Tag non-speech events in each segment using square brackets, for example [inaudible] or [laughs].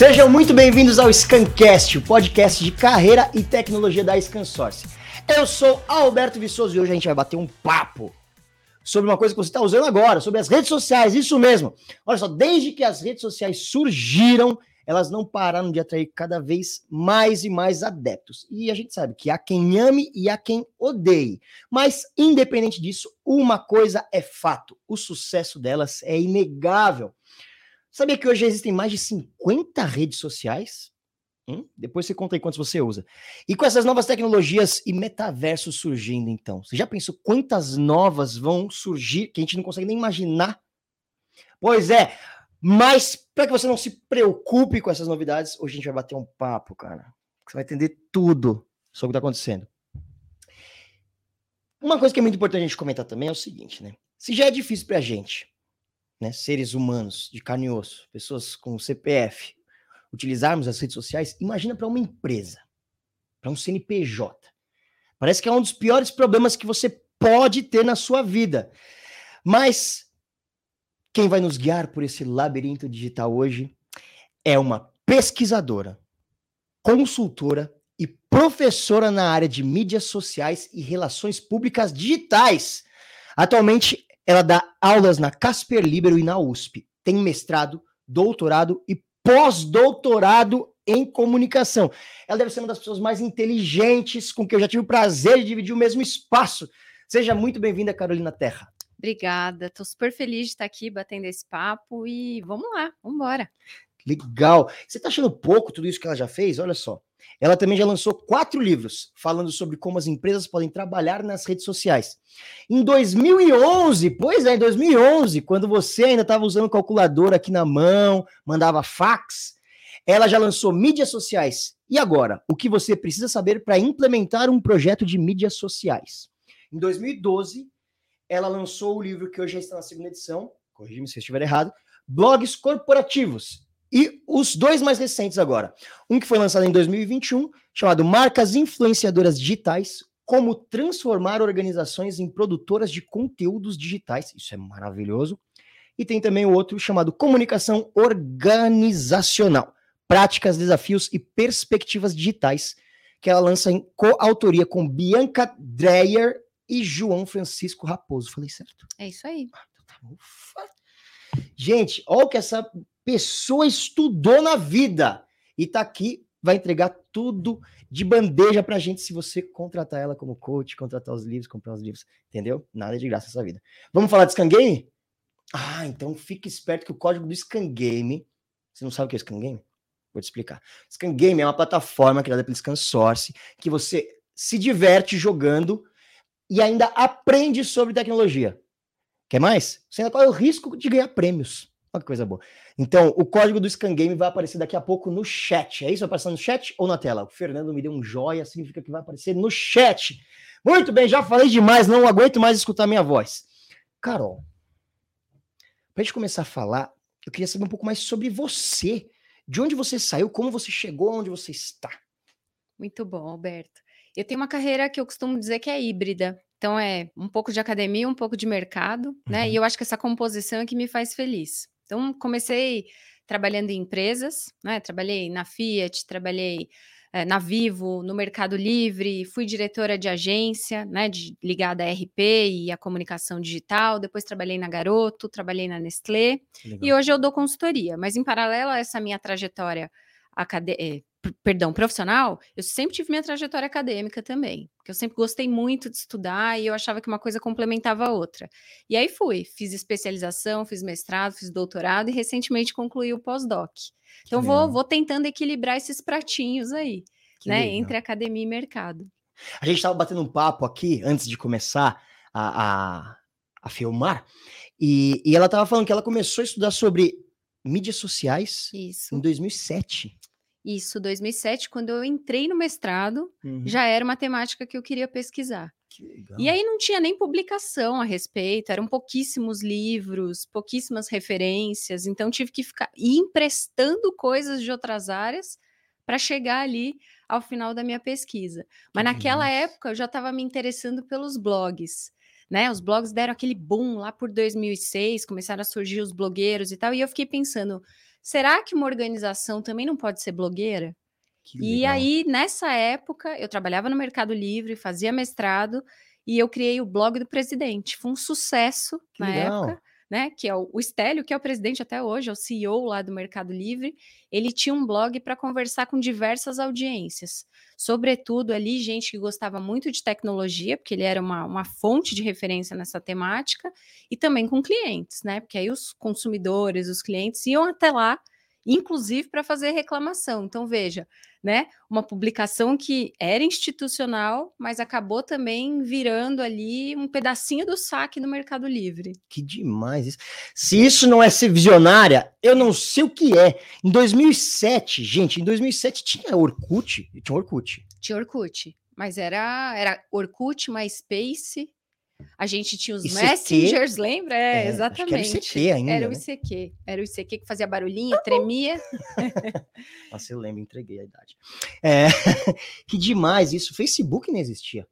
Sejam muito bem-vindos ao Scancast, o podcast de carreira e tecnologia da Scansource. Eu sou Alberto Viçoso e hoje a gente vai bater um papo sobre uma coisa que você está usando agora, sobre as redes sociais, isso mesmo. Olha só, desde que as redes sociais surgiram, elas não pararam de atrair cada vez mais e mais adeptos. E a gente sabe que há quem ame e há quem odeie. Mas, independente disso, uma coisa é fato: o sucesso delas é inegável. Sabia que hoje existem mais de 50 redes sociais? Hum? Depois você conta aí quantas você usa. E com essas novas tecnologias e metaversos surgindo, então, você já pensou quantas novas vão surgir que a gente não consegue nem imaginar? Pois é, mas para que você não se preocupe com essas novidades, hoje a gente vai bater um papo, cara. Você vai entender tudo sobre o que está acontecendo. Uma coisa que é muito importante a gente comentar também é o seguinte, né? Se já é difícil para a gente, né, seres humanos de carne e osso, pessoas com CPF, utilizarmos as redes sociais, imagina para uma empresa, para um CNPJ. Parece que é um dos piores problemas que você pode ter na sua vida. Mas quem vai nos guiar por esse labirinto digital hoje é uma pesquisadora, consultora e professora na área de mídias sociais e relações públicas digitais. Atualmente, ela dá aulas na Casper Libero e na USP. Tem mestrado, doutorado e pós-doutorado em comunicação. Ela deve ser uma das pessoas mais inteligentes com que eu já tive o prazer de dividir o mesmo espaço. Seja muito bem-vinda, Carolina Terra. Obrigada, estou super feliz de estar aqui batendo esse papo e vamos lá, vamos embora. Legal. Você está achando pouco tudo isso que ela já fez? Olha só. Ela também já lançou quatro livros falando sobre como as empresas podem trabalhar nas redes sociais. Em 2011, pois é, em 2011, quando você ainda estava usando calculadora aqui na mão, mandava fax, ela já lançou mídias sociais. E agora, o que você precisa saber para implementar um projeto de mídias sociais? Em 2012, ela lançou o livro que hoje está na segunda edição, corrija-me se eu estiver errado, Blogs Corporativos. E os dois mais recentes agora. Um que foi lançado em 2021, chamado Marcas Influenciadoras Digitais, como transformar organizações em produtoras de conteúdos digitais. Isso é maravilhoso. E tem também o outro chamado Comunicação Organizacional, Práticas, Desafios e Perspectivas Digitais, que ela lança em coautoria com Bianca Dreyer e João Francisco Raposo. Falei certo? É isso aí. Ah, então tá. Gente, olha o que essa pessoa estudou na vida e tá aqui, vai entregar tudo de bandeja pra gente se você contratar ela como coach, contratar os livros, comprar os livros, entendeu? Nada de graça essa vida. Vamos falar de Scan Game? Ah, então fique esperto que o código do Scan Game, você não sabe o que é Scan Game? Vou te explicar. Scan Game é uma plataforma criada pelo Scan Source que você se diverte jogando e ainda aprende sobre tecnologia. Quer mais? Você ainda corre o risco de ganhar prêmios. Olha que coisa boa. Então, o código do Scan Game vai aparecer daqui a pouco no chat. É isso? Vai aparecer no chat ou na tela? O Fernando me deu um joia, significa que vai aparecer no chat. Muito bem, já falei demais, não aguento mais escutar minha voz. Carol, para a gente começar a falar, eu queria saber um pouco mais sobre você. De onde você saiu, como você chegou onde você está. Muito bom, Alberto. Eu tenho uma carreira que eu costumo dizer que é híbrida. Então é um pouco de academia, um pouco de mercado, né? E uhum. eu acho que essa composição é que me faz feliz. Então comecei trabalhando em empresas, né? Trabalhei na Fiat, trabalhei é, na Vivo, no Mercado Livre, fui diretora de agência, né, de, ligada à RP e à comunicação digital. Depois trabalhei na Garoto, trabalhei na Nestlé e hoje eu dou consultoria. Mas em paralelo a essa minha trajetória acadêmica, perdão, profissional, eu sempre tive minha trajetória acadêmica também, porque eu sempre gostei muito de estudar e eu achava que uma coisa complementava a outra. E aí fui, fiz especialização, fiz mestrado, fiz doutorado e recentemente concluí o pós-doc. Então vou, vou tentando equilibrar esses pratinhos aí, que né, legal. entre academia e mercado. A gente estava batendo um papo aqui antes de começar a, a, a filmar, e, e ela estava falando que ela começou a estudar sobre mídias sociais Isso. em 2007. Isso, 2007, quando eu entrei no mestrado, uhum. já era uma temática que eu queria pesquisar. Que e aí não tinha nem publicação a respeito, eram pouquíssimos livros, pouquíssimas referências, então tive que ficar emprestando coisas de outras áreas para chegar ali ao final da minha pesquisa. Mas que naquela Deus. época eu já estava me interessando pelos blogs. Né, os blogs deram aquele boom lá por 2006, começaram a surgir os blogueiros e tal, e eu fiquei pensando, será que uma organização também não pode ser blogueira? E aí, nessa época, eu trabalhava no Mercado Livre, fazia mestrado e eu criei o blog do presidente. Foi um sucesso Que na legal. época, né? Que é o, Stélio, que é o presidente até hoje, é o CEO lá do Mercado Livre. Ele tinha um blog para conversar com diversas audiências. Sobretudo ali, gente que gostava muito de tecnologia, porque ele era uma, uma fonte de referência nessa temática, e também com clientes, né? Porque aí os consumidores, os clientes iam até lá inclusive para fazer reclamação. Então, veja, né? Uma publicação que era institucional, mas acabou também virando ali um pedacinho do saque no Mercado Livre. Que demais isso. Se isso não é ser visionária, eu não sei o que é. Em 2007, gente, em 2007 tinha Orkut, tinha Orkut. Tinha Orkut, mas era, era Orkut, MySpace. A gente tinha os ICQ. messengers, lembra? É, É, que era exatamente. ICQ ainda, Era o né? ICQ. Era o ICQ que fazia barulhinho, tremia. [laughs] Nossa, eu lembro, entreguei a idade. É, [laughs] que demais isso. Facebook não existia.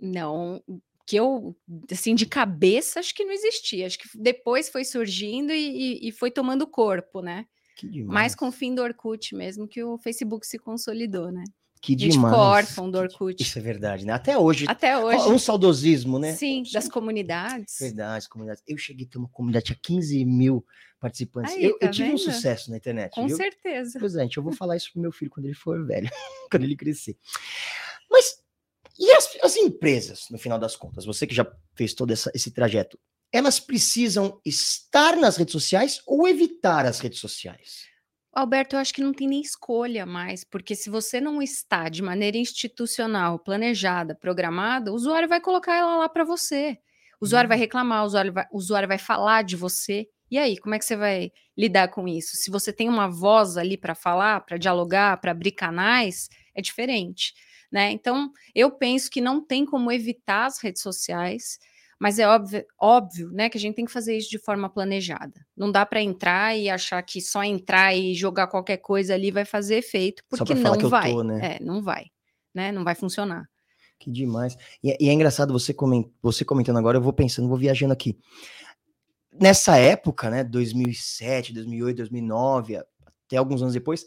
Não, que eu, assim, de cabeça, acho que não existia. Acho que depois foi surgindo e, e- e foi tomando corpo, né? Que demais. Mais com o fim do Orkut mesmo, que o Facebook se consolidou, né? Que demais. órfão do Orkut. Isso é verdade, né? Até hoje. Até hoje, Um saudosismo, né? sim, das comunidades. Verdade, comunidade. Eu cheguei a ter uma comunidade, tinha 15 mil participantes. Aí, eu, eu tá tive um vendo? sucesso na internet. Com viu? certeza. Pois é, gente, eu vou falar isso pro meu filho quando ele for velho, [laughs] quando ele crescer. Mas e as, as empresas, no final das contas? Você que já fez todo essa- esse trajeto, elas precisam estar nas redes sociais ou evitar as redes sociais? Alberto, eu acho que não tem nem escolha mais, porque se você não está de maneira institucional, planejada, programada, o usuário vai colocar ela lá para você. O usuário vai Hum. reclamar, o usuário vai, o usuário vai falar de você. E aí, como é que você vai lidar com isso? Se você tem uma voz ali para falar, para dialogar, para abrir canais, é diferente, né? Então, eu penso que não tem como evitar as redes sociais, mas é óbvio, óbvio, né, que a gente tem que fazer isso de forma planejada. Não dá para entrar e achar que só entrar e jogar qualquer coisa ali vai fazer efeito, porque não vai. tô, né? É, não vai, né? Não vai funcionar. Que demais. E, é- e é engraçado você, comen- você comentando agora, eu vou pensando, vou viajando aqui. Nessa época, né, 2007, 2008, 2009, até alguns anos depois,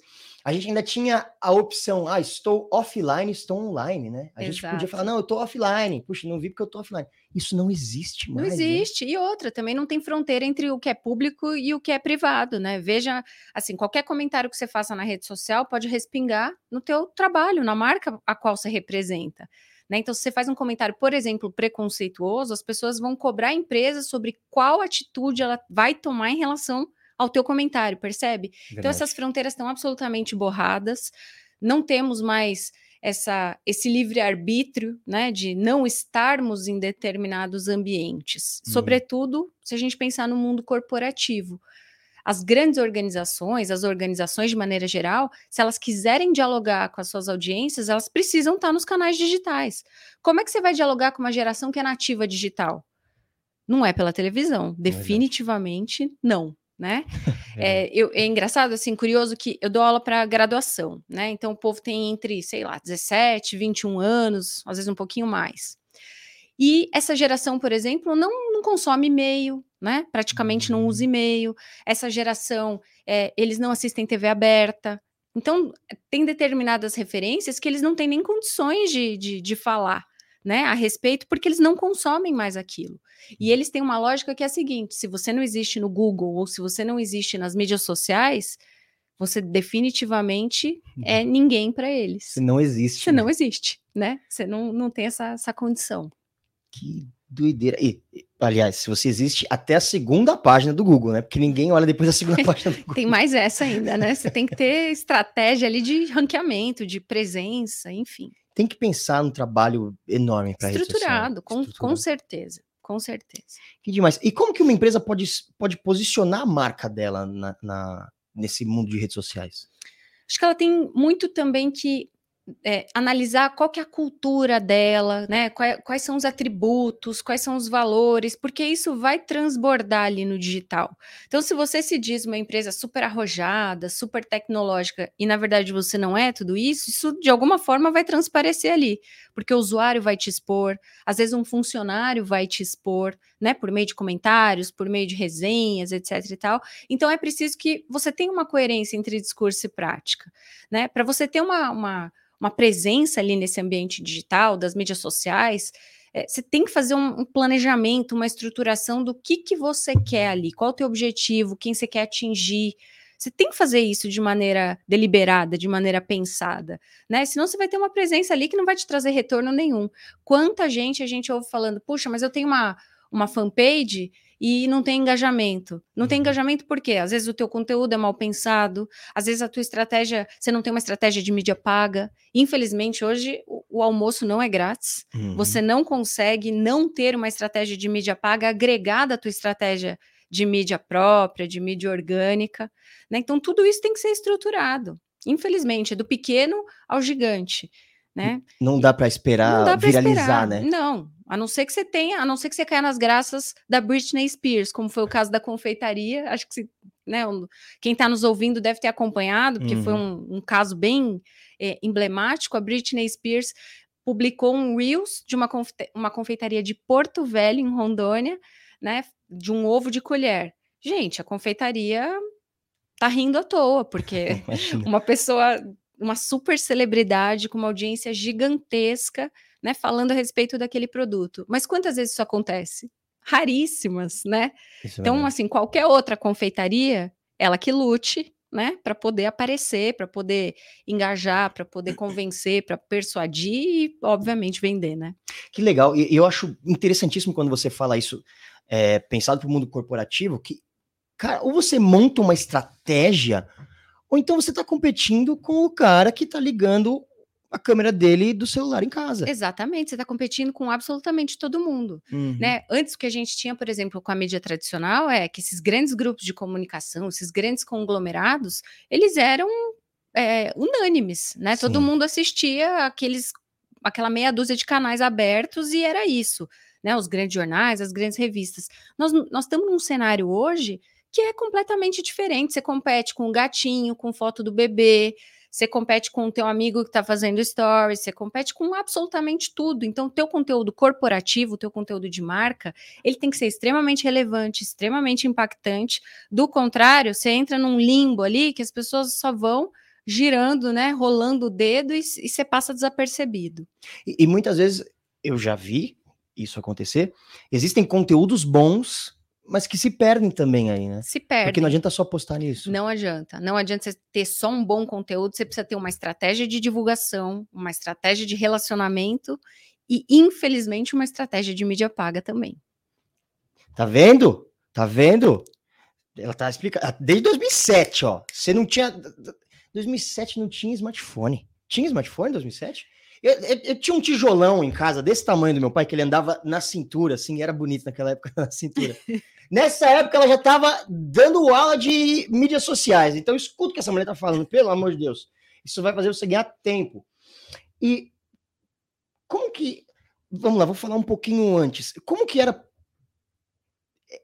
a gente ainda tinha a opção, ah, estou offline, estou online, né? A gente podia Exato. falar, não, eu estou offline, puxa, não vi porque eu estou offline. Isso não existe Não mais. né? existe. E outra, também não tem fronteira entre o que é público e o que é privado, né? Veja, assim, qualquer comentário que você faça na rede social pode respingar no teu trabalho, na marca a qual você representa. Né? Então, se você faz um comentário, por exemplo, preconceituoso, as pessoas vão cobrar a empresa sobre qual atitude ela vai tomar em relação ao teu comentário, percebe? Então Verdade. essas fronteiras estão absolutamente borradas. Não temos mais essa, esse livre arbítrio, né, de não estarmos em determinados ambientes. Uhum. Sobretudo se a gente pensar no mundo corporativo. As grandes organizações, as organizações de maneira geral, se elas quiserem dialogar com as suas audiências, elas precisam estar nos canais digitais. Como é que você vai dialogar com uma geração que é nativa digital? Não é pela televisão, Verdade. definitivamente não, né? [laughs] É. É, eu- é engraçado, assim, curioso que eu dou aula para graduação, né? Então o povo tem entre, sei lá, 17, 21 anos, às vezes um pouquinho mais. E essa geração, por exemplo, não, não consome e-mail, né? Praticamente não usa e-mail. Essa geração, é, eles não assistem TV aberta. Então, tem determinadas referências que eles não têm nem condições de, de, de falar, né? A respeito, porque eles não consomem mais aquilo. E eles têm uma lógica que é a seguinte: se você não existe no Google ou se você não existe nas mídias sociais, você definitivamente é ninguém para eles. Você não existe. Você né? não existe, né? Você não, não tem essa, essa condição. Que doideira. E, e, aliás, se você existe até a segunda página do Google, né? Porque ninguém olha depois da segunda [laughs] página do Google. Tem mais essa ainda, né? Você tem que ter [laughs] estratégia ali de ranqueamento, de presença, enfim. Tem que pensar num trabalho enorme para Estruturado, com, com certeza. Com certeza. Que demais. E como que uma empresa pode, pode posicionar a marca dela na, na- nesse mundo de redes sociais? Acho que ela tem muito também que é, analisar qual que é a cultura dela, né? Quais, quais, são os atributos, quais são os valores, porque isso vai transbordar ali no digital. Então, se você se diz uma empresa super arrojada, super tecnológica, e na verdade você não é tudo isso, isso de alguma forma vai transparecer ali, porque o usuário vai te expor, às vezes um funcionário vai te expor, né? Por meio de comentários, por meio de resenhas, etc. e tal. Então é preciso que você tenha uma coerência entre discurso e prática, né? Para você ter uma, uma uma presença ali nesse ambiente digital, das mídias sociais, é, você tem que fazer um, planejamento, uma estruturação do que, que você quer ali, qual o teu objetivo, quem você quer atingir. Você tem que fazer isso de maneira deliberada, de maneira pensada, né? Senão você vai ter uma presença ali que não vai te trazer retorno nenhum. Quanta gente a gente ouve falando, puxa, mas eu tenho uma, uma fanpage e não tem engajamento. Não tem uhum. engajamento por quê? Às vezes o teu conteúdo é mal pensado, às vezes a tua estratégia, você não tem uma estratégia de mídia paga. Infelizmente, hoje o, o almoço não é grátis. Uhum. Você não consegue não ter uma estratégia de mídia paga agregada à tua estratégia de mídia própria, de mídia orgânica. Né? Então, tudo isso tem que ser estruturado. Infelizmente, é do pequeno ao gigante. Né? Não dá para esperar dá viralizar, esperar. né? Não, a não ser que você tenha, a não ser que você caia nas graças da Britney Spears, como foi o caso da confeitaria. Acho que se, né, quem está nos ouvindo deve ter acompanhado, porque uhum. foi um, um, caso bem é, emblemático. A Britney Spears publicou um Reels de uma, confe uma confeitaria de Porto Velho, em Rondônia, né? De um ovo de colher. Gente, a confeitaria tá rindo à toa, porque [laughs] uma pessoa, uma super celebridade com uma audiência gigantesca né, falando a respeito daquele produto. Mas quantas vezes isso acontece? Raríssimas, né? Isso então, é assim, qualquer outra confeitaria, ela que lute, né, para poder aparecer, para poder engajar, para poder convencer, para persuadir e, obviamente, vender, né? Que legal. E eu acho interessantíssimo quando você fala isso, é, pensado para o mundo corporativo, que, cara, ou você monta uma estratégia, ou então você está competindo com o cara que está ligando a câmera dele do celular em casa. Exatamente, você está competindo com absolutamente todo mundo, uhum. né? Antes o que a gente tinha, por exemplo, com a mídia tradicional é que esses grandes grupos de comunicação, esses grandes conglomerados, eles eram é, unânimes, né? Sim. Todo mundo assistia aqueles, aquela meia dúzia de canais abertos e era isso, né? Os grandes jornais, as grandes revistas. Nós, nós estamos num cenário hoje que é completamente diferente. Você compete com o gatinho, com foto do bebê, você compete com o teu amigo que está fazendo stories, você compete com absolutamente tudo. Então, teu conteúdo corporativo, teu conteúdo de marca, ele tem que ser extremamente relevante, extremamente impactante. Do contrário, você entra num limbo ali que as pessoas só vão girando, né, rolando o dedo e, e você passa desapercebido. E, e muitas vezes eu já vi isso acontecer. Existem conteúdos bons mas que se perdem também aí, né? Se perdem. Porque não adianta só postar nisso. Não adianta. Não adianta você ter só um bom conteúdo, você precisa ter uma estratégia de divulgação, uma estratégia de relacionamento e, infelizmente, uma estratégia de mídia paga também. Tá vendo? Tá vendo? Ela tá explicando. Ah, desde 2007, ó. Você não tinha. 2007 não tinha smartphone. Tinha smartphone em 2007? Eu, eu, eu, tinha um tijolão em casa desse tamanho do meu pai, que ele andava na cintura, assim, era bonito naquela época [laughs] na cintura. Nessa época ela já estava dando aula de mídias sociais. Então escuta o que essa mulher está falando, pelo amor de Deus. Isso vai fazer você ganhar tempo. E como que. Vamos lá, vou falar um pouquinho antes. Como que era.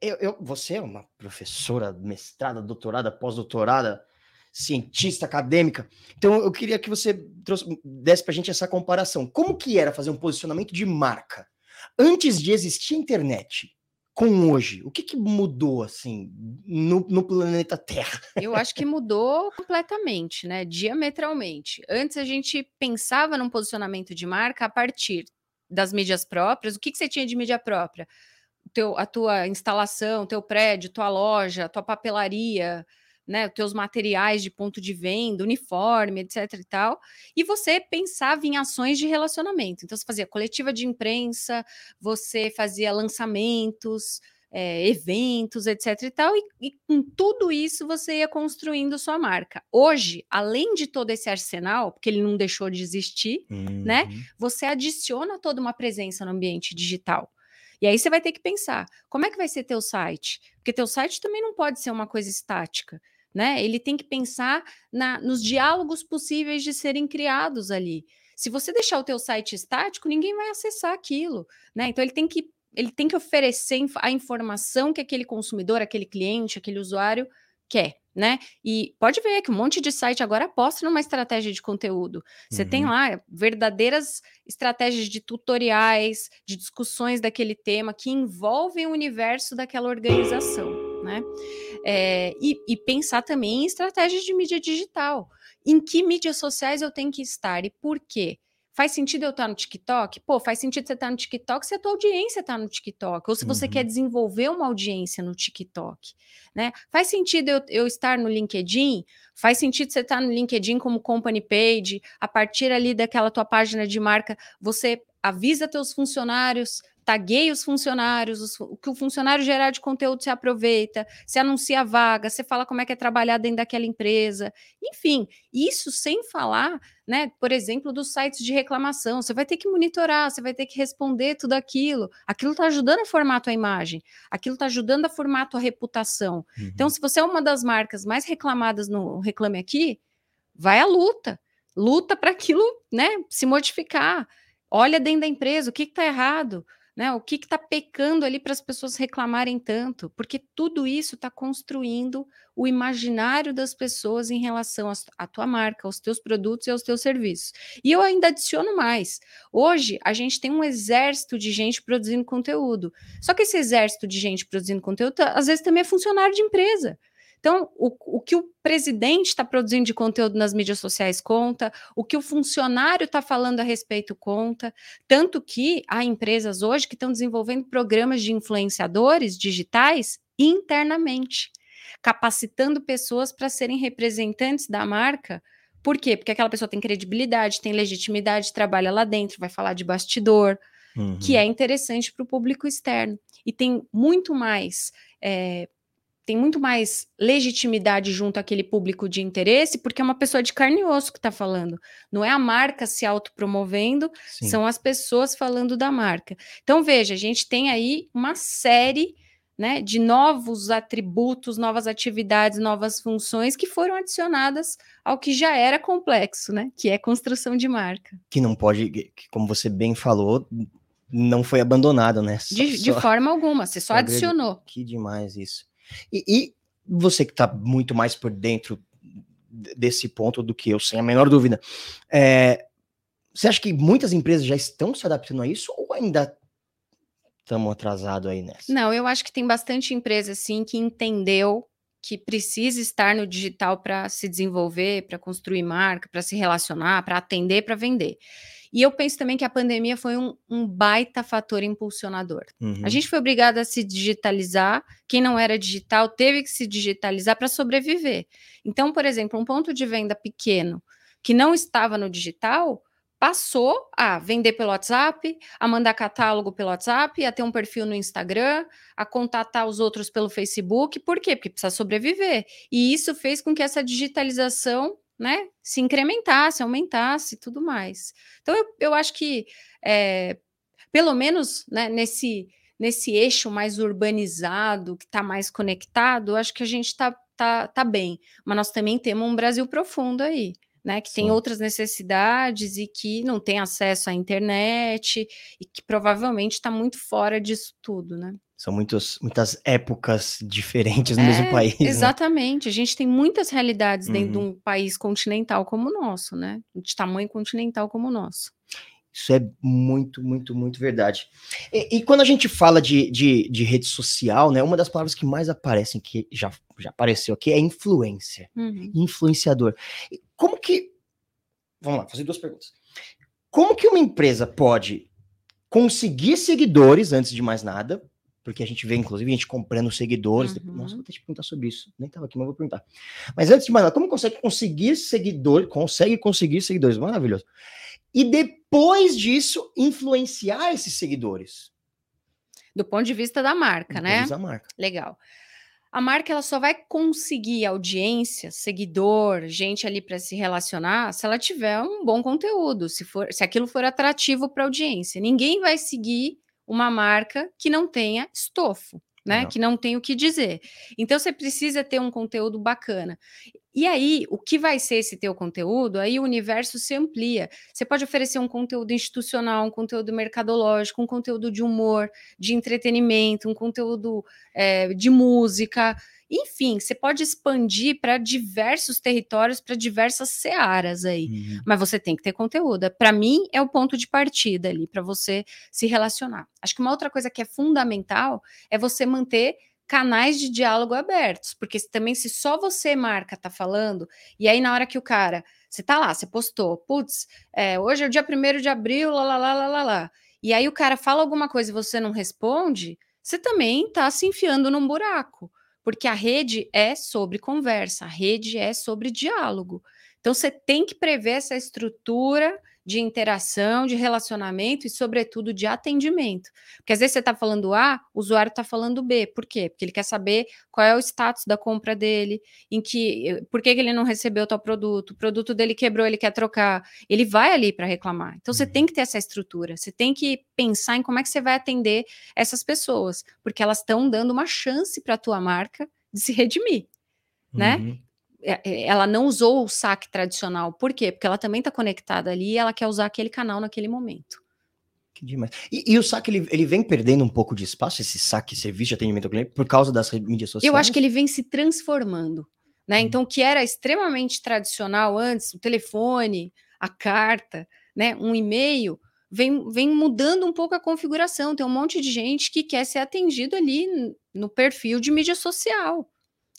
Eu, eu você é uma professora, mestrada, doutorada, pós-doutorada, cientista, acadêmica. Então eu queria que você trouxe, desse para a gente essa comparação. Como que era fazer um posicionamento de marca antes de existir a internet? Com hoje? O que, que mudou assim no, no, planeta Terra? [laughs] Eu acho que mudou completamente, né? Diametralmente. Antes a gente pensava num posicionamento de marca a partir das mídias próprias. O que, que você tinha de mídia própria? Teu, a tua instalação, teu prédio, tua loja, tua papelaria, né, os teus materiais de ponto de venda, uniforme, etc e tal, e você pensava em ações de relacionamento. Então, você fazia coletiva de imprensa, você fazia lançamentos, é, eventos, etc e tal, e, e, com tudo isso você ia construindo sua marca. Hoje, além de todo esse arsenal, porque ele não deixou de existir, né, uhum. né, você adiciona toda uma presença no ambiente digital. E aí você vai ter que pensar, como é que vai ser teu site? Porque teu site também não pode ser uma coisa estática. Né? Ele tem que pensar na, nos diálogos possíveis de serem criados ali. Se você deixar o teu site estático, ninguém vai acessar aquilo, né? Então ele tem que ele tem que oferecer a informação que aquele consumidor, aquele cliente, aquele usuário quer né? E pode ver que um monte de site agora aposta numa estratégia de conteúdo. Você uhum. tem lá verdadeiras estratégias de tutoriais, de discussões daquele tema que envolvem o universo daquela organização, né? É, e, e pensar também em estratégias de mídia digital. Em que mídias sociais eu tenho que estar e por quê? Faz sentido eu estar no TikTok? Pô, faz sentido você estar no TikTok se a tua audiência está no TikTok, ou se você uhum. quer desenvolver uma audiência no TikTok, né? Faz sentido eu, eu, estar no LinkedIn? Faz sentido você estar no LinkedIn como company page, a partir ali daquela tua página de marca, você avisa teus funcionários tagueia os funcionários, os, o que o funcionário gerar de conteúdo se aproveita, se anuncia a vaga, você fala como é que é trabalhar dentro daquela empresa, enfim, isso sem falar, né, por exemplo, dos sites de reclamação, você vai ter que monitorar, você vai ter que responder tudo aquilo, aquilo está ajudando a formar a tua imagem, aquilo está ajudando a formar a tua reputação. Uhum. Então, se você é uma das marcas mais reclamadas no Reclame Aqui, vai à luta, luta para aquilo, né, se modificar, olha dentro da empresa, o que está errado, né? O que está pecando ali para as pessoas reclamarem tanto? Porque tudo isso está construindo o imaginário das pessoas em relação à tua marca, aos teus produtos e aos teus serviços. E eu ainda adiciono mais. Hoje, a gente tem um exército de gente produzindo conteúdo. Só que esse exército de gente produzindo conteúdo, às vezes, também é funcionário de empresa. Então, o, o que o presidente está produzindo de conteúdo nas mídias sociais conta, o que o funcionário está falando a respeito conta. Tanto que há empresas hoje que estão desenvolvendo programas de influenciadores digitais internamente, capacitando pessoas para serem representantes da marca. Por quê? Porque aquela pessoa tem credibilidade, tem legitimidade, trabalha lá dentro, vai falar de bastidor, uhum. que é interessante para o público externo. E tem muito mais é, tem muito mais legitimidade junto àquele público de interesse, porque é uma pessoa de carne e osso que está falando. Não é a marca se autopromovendo, Sim. são as pessoas falando da marca. Então, veja, a gente tem aí uma série né, de novos atributos, novas atividades, novas funções que foram adicionadas ao que já era complexo, né? Que é construção de marca. Que não pode, como você bem falou, não foi abandonado, né? Só, de, de forma alguma, você só [laughs] adicionou. Que demais isso. E, e você que está muito mais por dentro desse ponto do que eu, sem a menor dúvida, é, você acha que muitas empresas já estão se adaptando a isso ou ainda estamos atrasados aí nessa? Não, eu acho que tem bastante empresa, sim, que entendeu que precisa estar no digital para se desenvolver, para construir marca, para se relacionar, para atender, para vender. E eu penso também que a pandemia foi um, um baita fator impulsionador. Uhum. A gente foi obrigado a se digitalizar. Quem não era digital teve que se digitalizar para sobreviver. Então, por exemplo, um ponto de venda pequeno que não estava no digital passou a vender pelo WhatsApp, a mandar catálogo pelo WhatsApp, a ter um perfil no Instagram, a contatar os outros pelo Facebook. Por quê? Porque precisa sobreviver. E isso fez com que essa digitalização né, se incrementasse, aumentasse tudo mais. Então, eu, eu acho que, é, pelo menos né, nesse, nesse eixo mais urbanizado, que está mais conectado, acho que a gente está tá, tá bem. Mas nós também temos um Brasil profundo aí. Né, que Sim. tem outras necessidades e que não tem acesso à internet e que provavelmente está muito fora disso tudo, né? São muitos, muitas épocas diferentes no é, mesmo país. Né? Exatamente. Né? A gente tem muitas realidades uhum. dentro de uhum. um país continental como o nosso, né? De tamanho continental como o nosso. Isso é muito, muito, muito verdade. E, e quando a gente fala de, de, de, rede social, né? Uma das palavras que mais aparecem, que já, já apareceu aqui, é influência. Uhum. Influenciador. Como que. Vamos lá, fazer duas perguntas. Como que uma empresa pode conseguir seguidores, antes de mais nada, porque a gente vê, inclusive, a gente comprando seguidores. Uhum. Nossa, vou ter que perguntar sobre isso. Nem estava aqui, mas vou perguntar. Mas antes de mais nada, como consegue conseguir seguidores? Consegue conseguir seguidores, maravilhoso. E depois disso, influenciar esses seguidores. Do ponto de vista da marca, Do né? Da marca. Legal. A marca ela só vai conseguir audiência, seguidor, gente ali para se relacionar, se ela tiver um bom conteúdo, se for, se aquilo for atrativo para a audiência. Ninguém vai seguir uma marca que não tenha estofo. né? Não. Que não tem o que dizer. Então você precisa ter um conteúdo bacana. E aí, o que vai ser esse teu conteúdo? Aí o universo se amplia. Você pode oferecer um conteúdo institucional, um conteúdo mercadológico, um conteúdo de humor, de entretenimento, um conteúdo é, de música. Enfim, você pode expandir para diversos territórios, para diversas searas aí. Uhum. Mas você tem que ter conteúdo. Para mim, é o ponto de partida ali, para você se relacionar. Acho que uma outra coisa que é fundamental é você manter canais de diálogo abertos, porque também se só você, marca, tá falando, e aí na hora que o cara, você tá lá, você postou, putz, é, hoje é o dia 1 de abril, lá, lá, lá, lá, lá, e aí o cara fala alguma coisa e você não responde, você também tá se enfiando num buraco, porque a rede é sobre conversa, a rede é sobre diálogo. Então você tem que prever essa estrutura de interação, de relacionamento e, sobretudo, de atendimento. Porque às vezes você está falando A, o usuário está falando B. Por quê? Porque ele quer saber qual é o status da compra dele, em que, por que, que ele não recebeu tal produto, o produto dele quebrou, ele quer trocar. Ele vai ali para reclamar. Então você uhum. tem que ter essa estrutura, você tem que pensar em como é que você vai atender essas pessoas, porque elas estão dando uma chance para a tua marca de se redimir. Né? Uhum. É, é, ela não usou o saque tradicional. Por quê? Porque ela também está conectada ali e ela quer usar aquele canal naquele momento. Que demais. E, e, o saque, ele, ele vem perdendo um pouco de espaço, esse saque, serviço de atendimento ao cliente, por causa das mídias sociais? Eu acho que ele vem se transformando. Né? Hum. Então, o que era extremamente tradicional antes, o telefone, a carta, né, um e-mail, vem, vem mudando um pouco a configuração. Tem um monte de gente que quer ser atendido ali no perfil de mídia social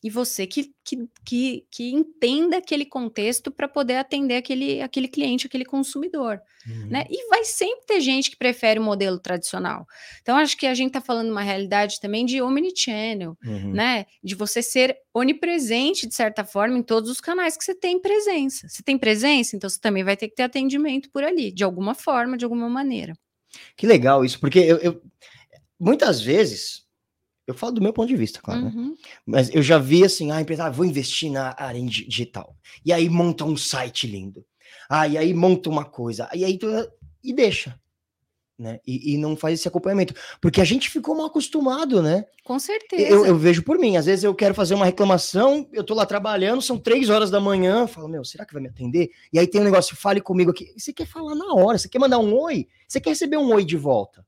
e você que, que, que, que entenda aquele contexto para poder atender aquele, aquele cliente, aquele consumidor. Uhum. Né? E vai sempre ter gente que prefere o modelo tradicional. Então, acho que a gente está falando uma realidade também de omnichannel, uhum. né? De você ser onipresente, de certa forma, em todos os canais que você tem presença. Você tem presença, então você também vai ter que ter atendimento por ali, de alguma forma, de alguma maneira. Que legal isso, porque eu, eu muitas vezes eu falo do meu ponto de vista, claro, né? uhum. né? Mas eu já vi assim, ah, empresa, ah, vou investir na área digital. E aí monta um site lindo. Ah, e aí monta uma coisa. E aí tu, e deixa. Né? E, e, não faz esse acompanhamento. Porque a gente ficou mal acostumado, né? Com certeza. Eu, eu, vejo por mim. Às vezes eu quero fazer uma reclamação, eu tô lá trabalhando, são três horas da manhã, falo, meu, será que vai me atender? E aí tem um negócio, fale comigo aqui. Você quer falar na hora, você quer mandar um oi? Você quer receber um oi de volta?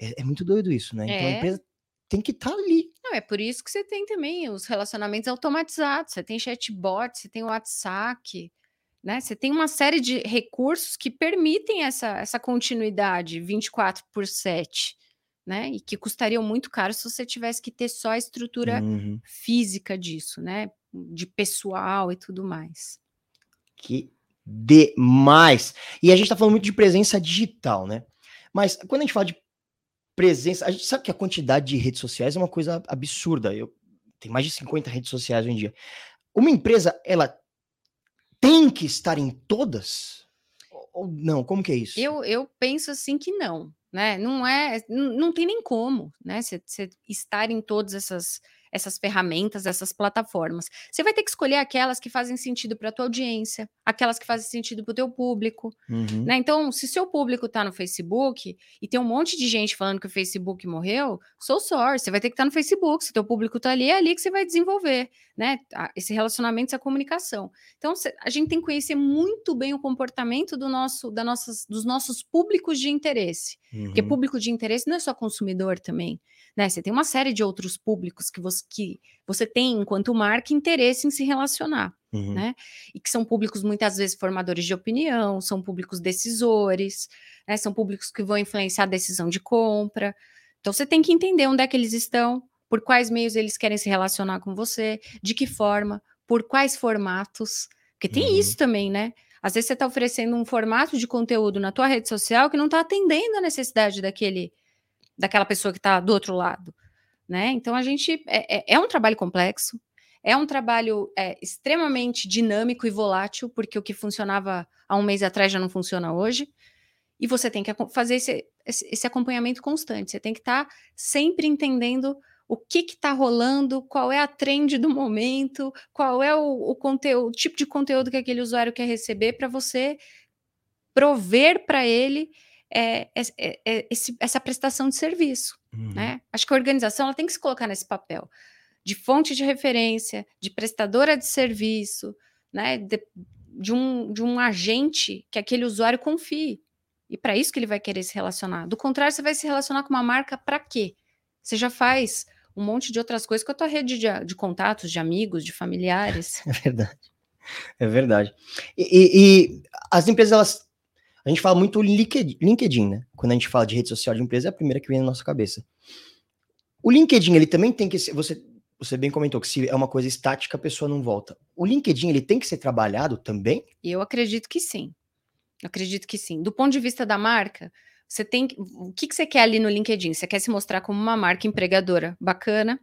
É, é muito doido isso, né? Então a é. empresa tem que estar tá ali. Não, é por isso que você tem também os relacionamentos automatizados. Você tem chatbot, você tem o WhatsApp, né? Você tem uma série de recursos que permitem essa, essa continuidade 24 por 7, né? E que custariam muito caro se você tivesse que ter só a estrutura uhum. física disso, né? De pessoal e tudo mais. Que demais! E a gente está falando muito de presença digital, né? Mas quando a gente fala de presença. A gente sabe que a quantidade de redes sociais é uma coisa absurda. Eu tem mais de 50 redes sociais hoje em dia. Uma empresa, ela tem que estar em todas? Ou não? Como que é isso? Eu, eu penso assim que não, né? Não é, não, não tem nem como, né? Você estar em todas essas essas ferramentas, essas plataformas. Você vai ter que escolher aquelas que fazem sentido para a tua audiência, aquelas que fazem sentido para o teu público, uhum. né? Então, se seu público está no Facebook e tem um monte de gente falando que o Facebook morreu, sou sorry, você vai ter que estar tá no Facebook, se teu público está ali, é ali que você vai desenvolver, né? Esse relacionamento, essa comunicação. Então, a gente tem que conhecer muito bem o comportamento do nosso, da nossas, dos nossos públicos de interesse, uhum. porque público de interesse não é só consumidor também né? Você tem uma série de outros públicos que você, que você tem, enquanto marca, interesse em se relacionar, uhum. né? E que são públicos muitas vezes formadores de opinião, são públicos decisores, né? São públicos que vão influenciar a decisão de compra. Então você tem que entender onde é que eles estão, por quais meios eles querem se relacionar com você, de que forma, por quais formatos. Porque tem uhum. isso também, né? Às vezes você está oferecendo um formato de conteúdo na tua rede social que não está atendendo a necessidade daquele daquela pessoa que está do outro lado, né? Então a gente é, é, é, um trabalho complexo, é um trabalho é, extremamente dinâmico e volátil, porque o que funcionava há um mês atrás já não funciona hoje. E você tem que fazer esse, esse acompanhamento constante. Você tem que estar tá sempre entendendo o que está rolando, qual é a trend do momento, qual é o, o conteúdo, o tipo de conteúdo que aquele usuário quer receber para você prover para ele é, é, é, esse, essa prestação de serviço. uhum. né? Acho que a organização ela tem que se colocar nesse papel de fonte de referência, de prestadora de serviço, né? De, de um, de um agente que aquele usuário confie. E para isso que ele vai querer se relacionar. Do contrário, você vai se relacionar com uma marca para quê? Você já faz um monte de outras coisas com a tua rede de, de contatos, de amigos, de familiares. [laughs] É verdade. É verdade. E, e, e, as empresas, elas. A gente fala muito LinkedIn, LinkedIn, né? Quando a gente fala de rede social de empresa, é a primeira que vem na nossa cabeça. O LinkedIn, ele também tem que ser. Você, você bem comentou que se é uma coisa estática, a pessoa não volta. O LinkedIn, ele tem que ser trabalhado também? Eu acredito que sim. acredito que sim. Do ponto de vista da marca, você tem. O que, que você quer ali no LinkedIn? Você quer se mostrar como uma marca empregadora bacana?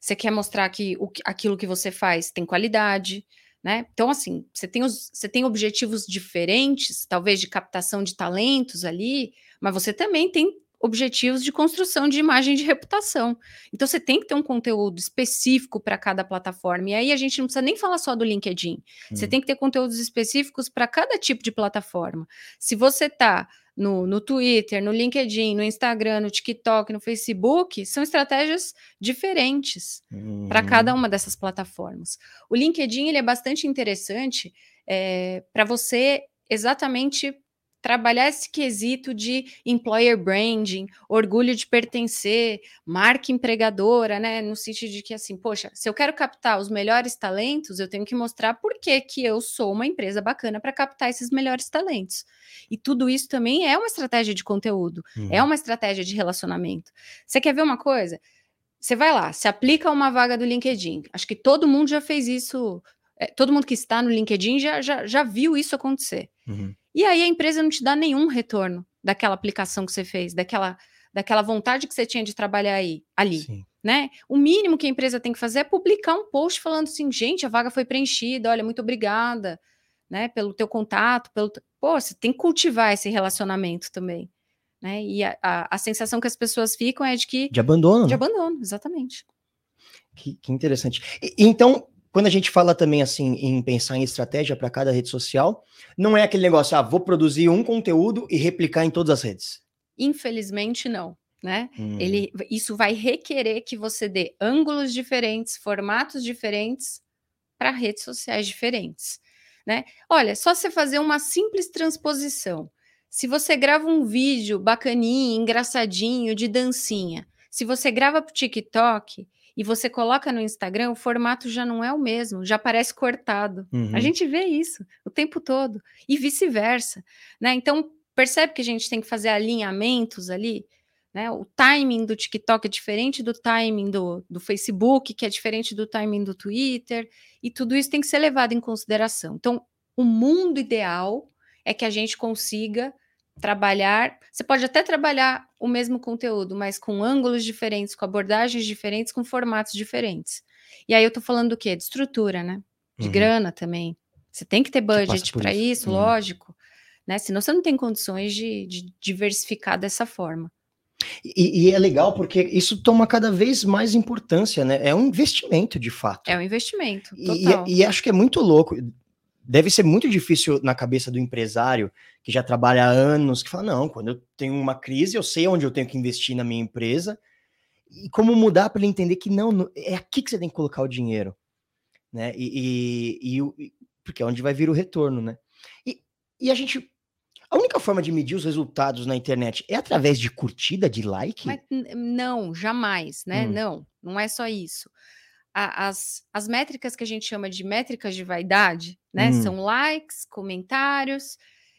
Você quer mostrar que o, aquilo que você faz tem qualidade? Né? Então, assim, você tem, os, você tem objetivos diferentes, talvez de captação de talentos ali, mas você também tem objetivos de construção de imagem de reputação. Então, você tem que ter um conteúdo específico para cada plataforma. E aí a gente não precisa nem falar só do LinkedIn. Hum. Você tem que ter conteúdos específicos para cada tipo de plataforma. Se você está no, no Twitter, no LinkedIn, no Instagram, no TikTok, no Facebook, são estratégias diferentes uhum. para cada uma dessas plataformas. O LinkedIn ele é bastante interessante é, eh, para você exatamente trabalhar esse quesito de employer branding, orgulho de pertencer, marca empregadora, né? No sentido de que, assim, poxa, se eu quero captar os melhores talentos, eu tenho que mostrar por que, que eu sou uma empresa bacana para captar esses melhores talentos. E tudo isso também é uma estratégia de conteúdo, é uhum. é uma estratégia de relacionamento. Você quer ver uma coisa? Você vai lá, se aplica uma vaga do LinkedIn. Acho que todo mundo já fez isso. É, todo mundo que está no LinkedIn já, já, já viu isso acontecer. Uhum. E aí a empresa não te dá nenhum retorno daquela aplicação que você fez, daquela, daquela vontade que você tinha de trabalhar aí, ali. Sim. Né? O mínimo que a empresa tem que fazer é publicar um post falando assim, gente, a vaga foi preenchida, olha, muito obrigada, né, pelo teu contato, pelo pô, você tem que cultivar esse relacionamento também, né? E a, a, a sensação que as pessoas ficam é de que de abandono, de né? abandono, exatamente. Que, que interessante. E, então, quando a gente fala também assim em pensar em estratégia para cada rede social, não é aquele negócio, ah, vou produzir um conteúdo e replicar em todas as redes. Infelizmente não, né? Hum. Ele, isso vai requerer que você dê ângulos diferentes, formatos diferentes para redes sociais diferentes, né? Olha, só você fazer uma simples transposição. Se você grava um vídeo bacaninho, engraçadinho, de dancinha, se você grava para o TikTok, e você coloca no Instagram, o formato já não é o mesmo, já parece cortado. Uhum. A gente vê isso o tempo todo e vice-versa, né? Então percebe que a gente tem que fazer alinhamentos ali, né? O timing do TikTok é diferente do timing do, do Facebook, que é diferente do timing do Twitter, e tudo isso tem que ser levado em consideração. Então, o mundo ideal é que a gente consiga trabalhar. Você pode até trabalhar o mesmo conteúdo, mas com ângulos diferentes, com abordagens diferentes, com formatos diferentes. E aí eu tô falando do quê? De estrutura, né? De uhum. grana também. Você tem que ter budget para isso, isso uhum. lógico. Né? Senão você não tem condições de, de diversificar dessa forma. E, e, é legal porque isso toma cada vez mais importância, né? É um investimento de fato. É um investimento. E, e, acho que é muito louco deve ser muito difícil na cabeça do empresário que já trabalha há anos, que fala: não, quando eu tenho uma crise, eu sei onde eu tenho que investir na minha empresa. E como mudar para ele entender que não, é aqui que você tem que colocar o dinheiro, né? E, e, e porque é onde vai vir o retorno, né? E, e a gente. A única forma de medir os resultados na internet é através de curtida, de like? Mas, não, jamais, né? Hum. Não, não é só isso a, as, as métricas que a gente chama de métricas de vaidade, né? Hum. São likes, comentários,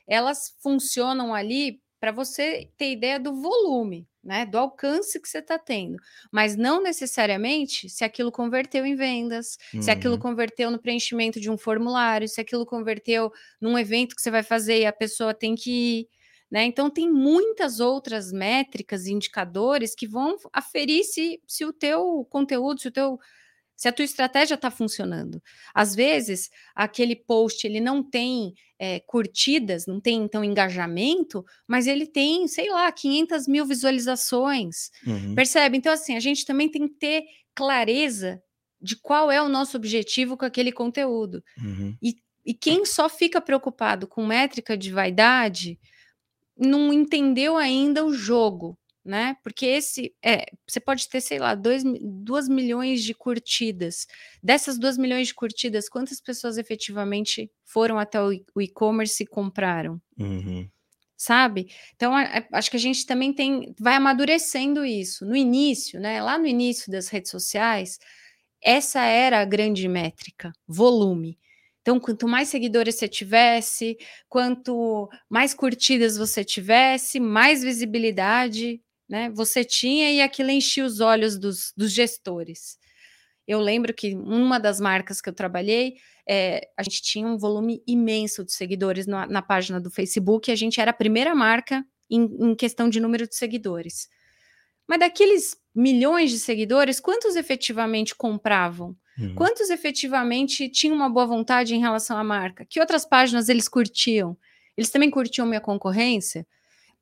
elas funcionam ali para você ter ideia do volume, né? Do alcance que você está tendo, mas não necessariamente se aquilo converteu em vendas, se aquilo uhum. converteu no preenchimento de um formulário, se aquilo converteu num evento que você vai fazer e a pessoa tem que ir. Né? Então, tem muitas outras métricas e indicadores que vão aferir se, se o teu conteúdo, se o teu se a tua estratégia está funcionando. Às vezes, aquele post ele não tem é, curtidas, não tem então engajamento, mas ele tem, sei lá, 500 mil visualizações. Uhum. Percebe? Então, assim, a gente também tem que ter clareza de qual é o nosso objetivo com aquele conteúdo. Uhum. E, e quem só fica preocupado com métrica de vaidade não entendeu ainda o jogo né? Porque esse é, você pode ter, sei lá, 2 milhões de curtidas. Dessas 2 milhões de curtidas, quantas pessoas efetivamente foram até o e-commerce e compraram? Uhum. Sabe? Então, acho que a gente também tem, vai amadurecendo isso. No início, né? Lá no início das redes sociais, essa era a grande métrica, volume. Então, quanto mais seguidores você tivesse, quanto mais curtidas você tivesse, mais visibilidade né, você tinha e aquilo enchia os olhos dos, dos gestores. Eu lembro que uma das marcas que eu trabalhei, é, a gente tinha um volume imenso de seguidores na, na página do Facebook, e a gente era a primeira marca em, em questão de número de seguidores. Mas daqueles milhões de seguidores, quantos efetivamente compravam? Uhum. Quantos efetivamente tinham uma boa vontade em relação à marca? Que outras páginas eles curtiam? Eles também curtiam minha concorrência?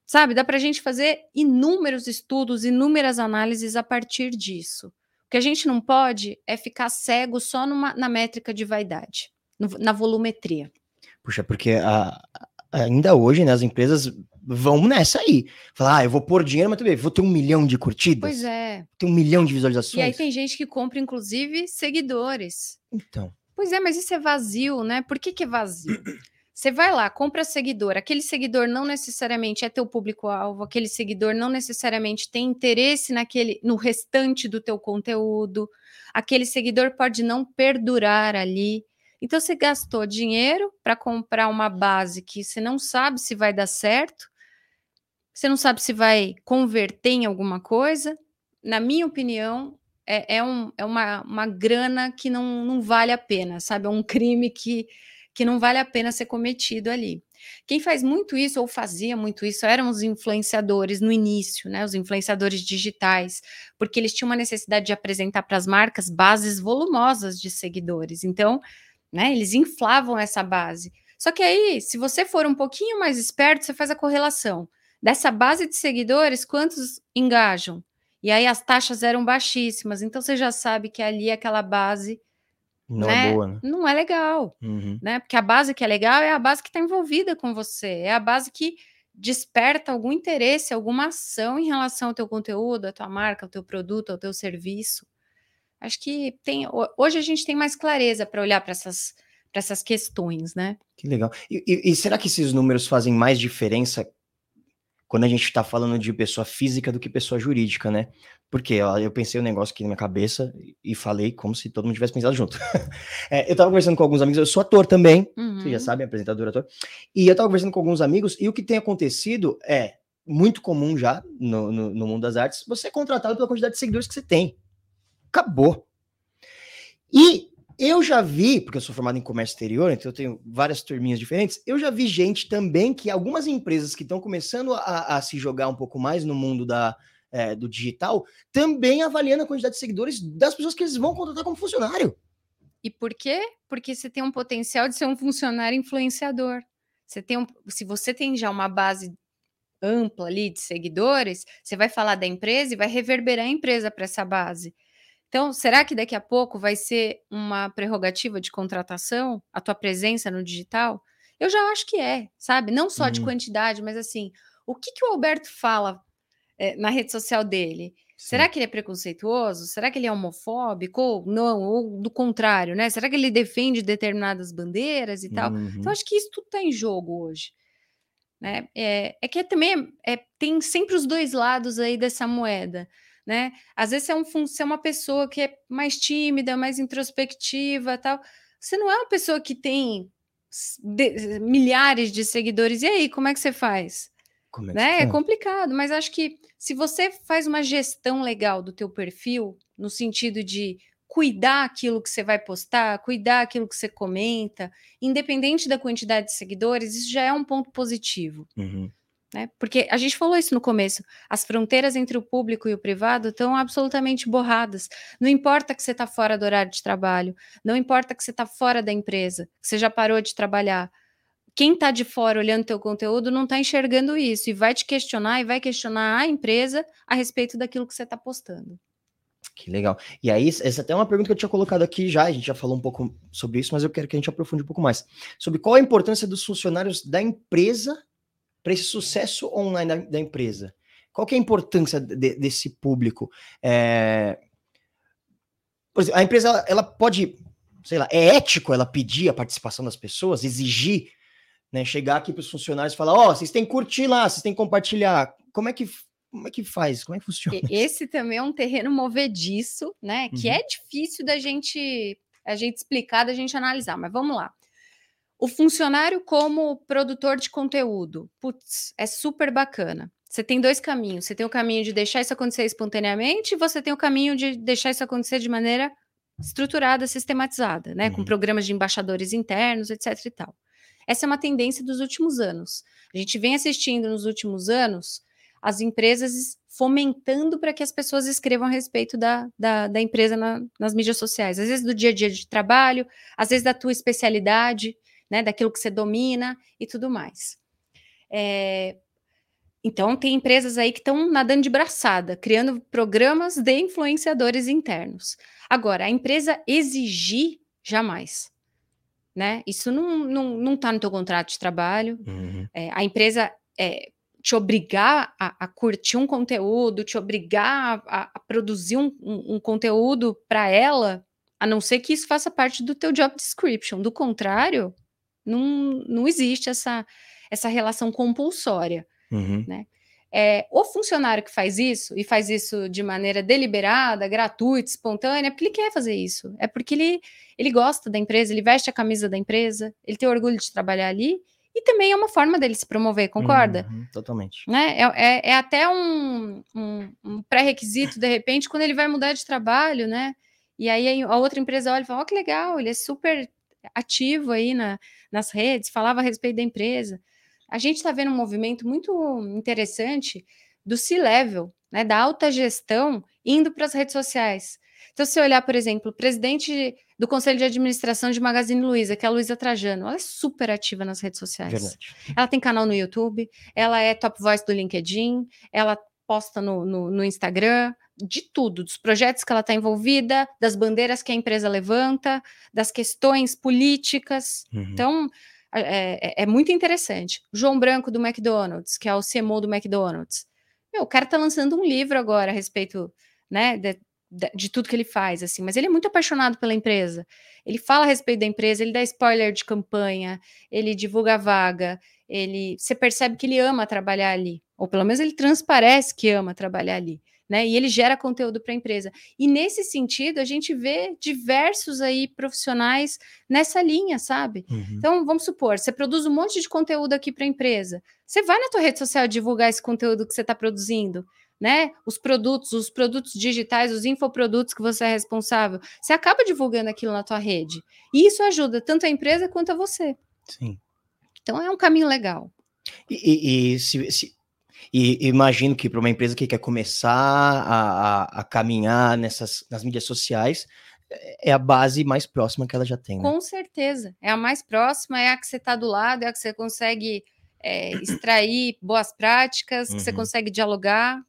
Sabe, dá para a gente fazer inúmeros estudos, inúmeras análises a partir disso. O que a gente não pode é ficar cego só numa, na métrica de vaidade, no, na volumetria. Puxa, porque a, ainda hoje, né, as empresas vão nessa aí. Falar, ah, eu vou pôr dinheiro, mas também vou ter um milhão de curtidas. Pois é. Ter um milhão de visualizações. E aí tem gente que compra, inclusive, seguidores. Então. Pois é, mas isso é vazio, né? Por que, que é vazio? Você vai lá, compra seguidor. Aquele seguidor não necessariamente é teu público-alvo, aquele seguidor não necessariamente tem interesse naquele, no restante do teu conteúdo. Aquele seguidor pode não perdurar ali. Então você gastou dinheiro para comprar uma base que você não sabe se vai dar certo, você não sabe se vai converter em alguma coisa. Na minha opinião, é, é, um, é uma, uma grana que não, não vale a pena, sabe? É um crime que que não vale a pena ser cometido ali. Quem faz muito isso, ou fazia muito isso, eram os influenciadores no início, né? Os influenciadores digitais, porque eles tinham uma necessidade de apresentar para as marcas bases volumosas de seguidores. Então, né, eles inflavam essa base. Só que aí, se você for um pouquinho mais esperto, você faz a correlação. Dessa base de seguidores, quantos engajam? E aí as taxas eram baixíssimas, então você já sabe que ali aquela base não é né? é boa, né? Não é legal, uhum. né? Porque a base que é legal é a base que está envolvida com você, é a base que desperta algum interesse, alguma ação em relação ao teu conteúdo, à tua marca, ao teu produto, ao teu serviço. Acho que tem hoje a gente tem mais clareza para olhar para essas para essas questões, né? Que legal. E, e, e será que esses números fazem mais diferença quando a gente está falando de pessoa física do que pessoa jurídica, né? Porque ó, eu pensei um negócio aqui na minha cabeça e falei como se todo mundo tivesse pensado junto. [laughs] é, eu tava conversando com alguns amigos, eu sou ator também, uhum. você já sabe, apresentador, ator. E eu tava conversando com alguns amigos e o que tem acontecido é muito comum já no, no, no mundo das artes, você é contratado pela quantidade de seguidores que você tem. Acabou. E eu já vi, porque eu sou formado em comércio exterior, então eu tenho várias turminhas diferentes. Eu já vi gente também que algumas empresas que estão começando a, a, se jogar um pouco mais no mundo da, é, do digital, também avaliando a quantidade de seguidores das pessoas que eles vão contratar como funcionário. E por quê? Porque você tem um potencial de ser um funcionário influenciador. Você tem um, se você tem já uma base ampla ali de seguidores, você vai falar da empresa e vai reverberar a empresa para essa base. Então, será que daqui a pouco vai ser uma prerrogativa de contratação a tua presença no digital? Eu já acho que é, sabe? Não só de uhum. quantidade, mas assim, o que, que o Alberto fala é, na rede social dele? Sim. Será que ele é preconceituoso? Será que ele é homofóbico? Ou não, ou do contrário, né? Será que ele defende determinadas bandeiras e tal? Uhum. Então, acho que isso tudo está em jogo hoje. Né? É, é que também é, tem sempre os dois lados aí dessa moeda né? Às vezes você é, um, você é uma pessoa que é mais tímida, mais introspectiva, tal. Você não é uma pessoa que tem de, milhares de seguidores. E aí, como é que você faz? É, né? é complicado, mas acho que se você faz uma gestão legal do teu perfil, no sentido de cuidar aquilo que você vai postar, cuidar aquilo que você comenta, independente da quantidade de seguidores, isso já é um ponto positivo. Uhum. Né? Porque a gente falou isso no começo, as fronteiras entre o público e o privado estão absolutamente borradas. Não importa que você está fora do horário de trabalho, não importa que você está fora da empresa, que você já parou de trabalhar. Quem está de fora olhando teu conteúdo não está enxergando isso e vai te questionar e vai questionar a empresa a respeito daquilo que você está postando. Que legal. E aí, essa é até é uma pergunta que eu tinha colocado aqui já, a gente já falou um pouco sobre isso, mas eu quero que a gente aprofunde um pouco mais. Sobre qual a importância dos funcionários da empresa para esse sucesso online da, da, empresa. Qual que é a importância de, desse público? É... Exemplo, a empresa ela, ela pode, sei lá, é ético ela pedir a participação das pessoas, exigir, né, chegar aqui para os funcionários e falar, ó, oh, vocês têm que curtir lá, vocês têm que compartilhar. Como é que como é que faz? Como é que funciona? Esse também é um terreno movediço, né? Que uhum. é difícil da gente a gente explicar, da gente analisar, mas vamos lá. O funcionário como produtor de conteúdo, putz, é super bacana. Você tem dois caminhos. Você tem o caminho de deixar isso acontecer espontaneamente, e você tem o caminho de deixar isso acontecer de maneira estruturada, sistematizada, né? Uhum. Com programas de embaixadores internos, etc. e tal. Essa é uma tendência dos últimos anos. A gente vem assistindo nos últimos anos as empresas fomentando para que as pessoas escrevam a respeito da, da, da empresa na, nas mídias sociais. Às vezes do dia a dia de trabalho, às vezes da tua especialidade, né, daquilo que você domina e tudo mais. É, então, tem empresas aí que estão nadando de braçada, criando programas de influenciadores internos. Agora, a empresa exigir, jamais. Né? Isso não está não, não tá no teu contrato de trabalho. Uhum. É, a empresa é, te obrigar a, a, curtir um conteúdo, te obrigar a, a produzir um, um, um conteúdo para ela, a não ser que isso faça parte do teu job description. Do contrário, não, não existe essa, essa relação compulsória, uhum. né? É, o funcionário que faz isso, e faz isso de maneira deliberada, gratuita, espontânea, é porque ele quer fazer isso. É porque ele, ele gosta da empresa, ele veste a camisa da empresa, ele tem orgulho de trabalhar ali, e também é uma forma dele se promover, concorda? Uhum, totalmente. Né? É, é, é até um, um, um pré-requisito, de repente, quando ele vai mudar de trabalho, né? E aí a outra empresa olha e fala: Ó, oh, que legal, ele é super ativo aí na, nas redes, falava a respeito da empresa. A gente está vendo um movimento muito interessante do C-level, né, da alta gestão, indo para as redes sociais. Então, se olhar, por exemplo, o presidente do Conselho de Administração de Magazine Luiza, que é a Luiza Trajano, ela é super ativa nas redes sociais. Verdade. Ela tem canal no YouTube, ela é top voice do LinkedIn, ela posta no, no, no Instagram, de tudo, dos projetos que ela está envolvida, das bandeiras que a empresa levanta, das questões políticas. Uhum. Então, é, é, é, muito interessante. João Branco do McDonald's, que é o CMO do McDonald's. Meu, o cara está lançando um livro agora a respeito né, de, de, tudo que ele faz, assim, mas ele é muito apaixonado pela empresa. Ele fala a respeito da empresa, ele dá spoiler de campanha, ele divulga a vaga, ele, você percebe que ele ama trabalhar ali, ou pelo menos ele transparece que ama trabalhar ali né? E ele gera conteúdo para a empresa. E nesse sentido, a gente vê diversos aí profissionais nessa linha, sabe? Uhum. Então, vamos supor, você produz um monte de conteúdo aqui para a empresa. Você vai na tua rede social divulgar esse conteúdo que você está produzindo. Né? Os produtos, os produtos digitais, os infoprodutos que você é responsável, você acaba divulgando aquilo na tua rede. E isso ajuda tanto a empresa quanto a você. Sim. Então é um caminho legal. E, e, e se, se, e imagino que para uma empresa que quer começar a, a, a, caminhar nessas nas mídias sociais, é a base mais próxima que ela já tem. Né? Com certeza. É a mais próxima, é a que você está do lado, é a que você consegue é, extrair boas práticas, uhum. que você uhum. consegue dialogar.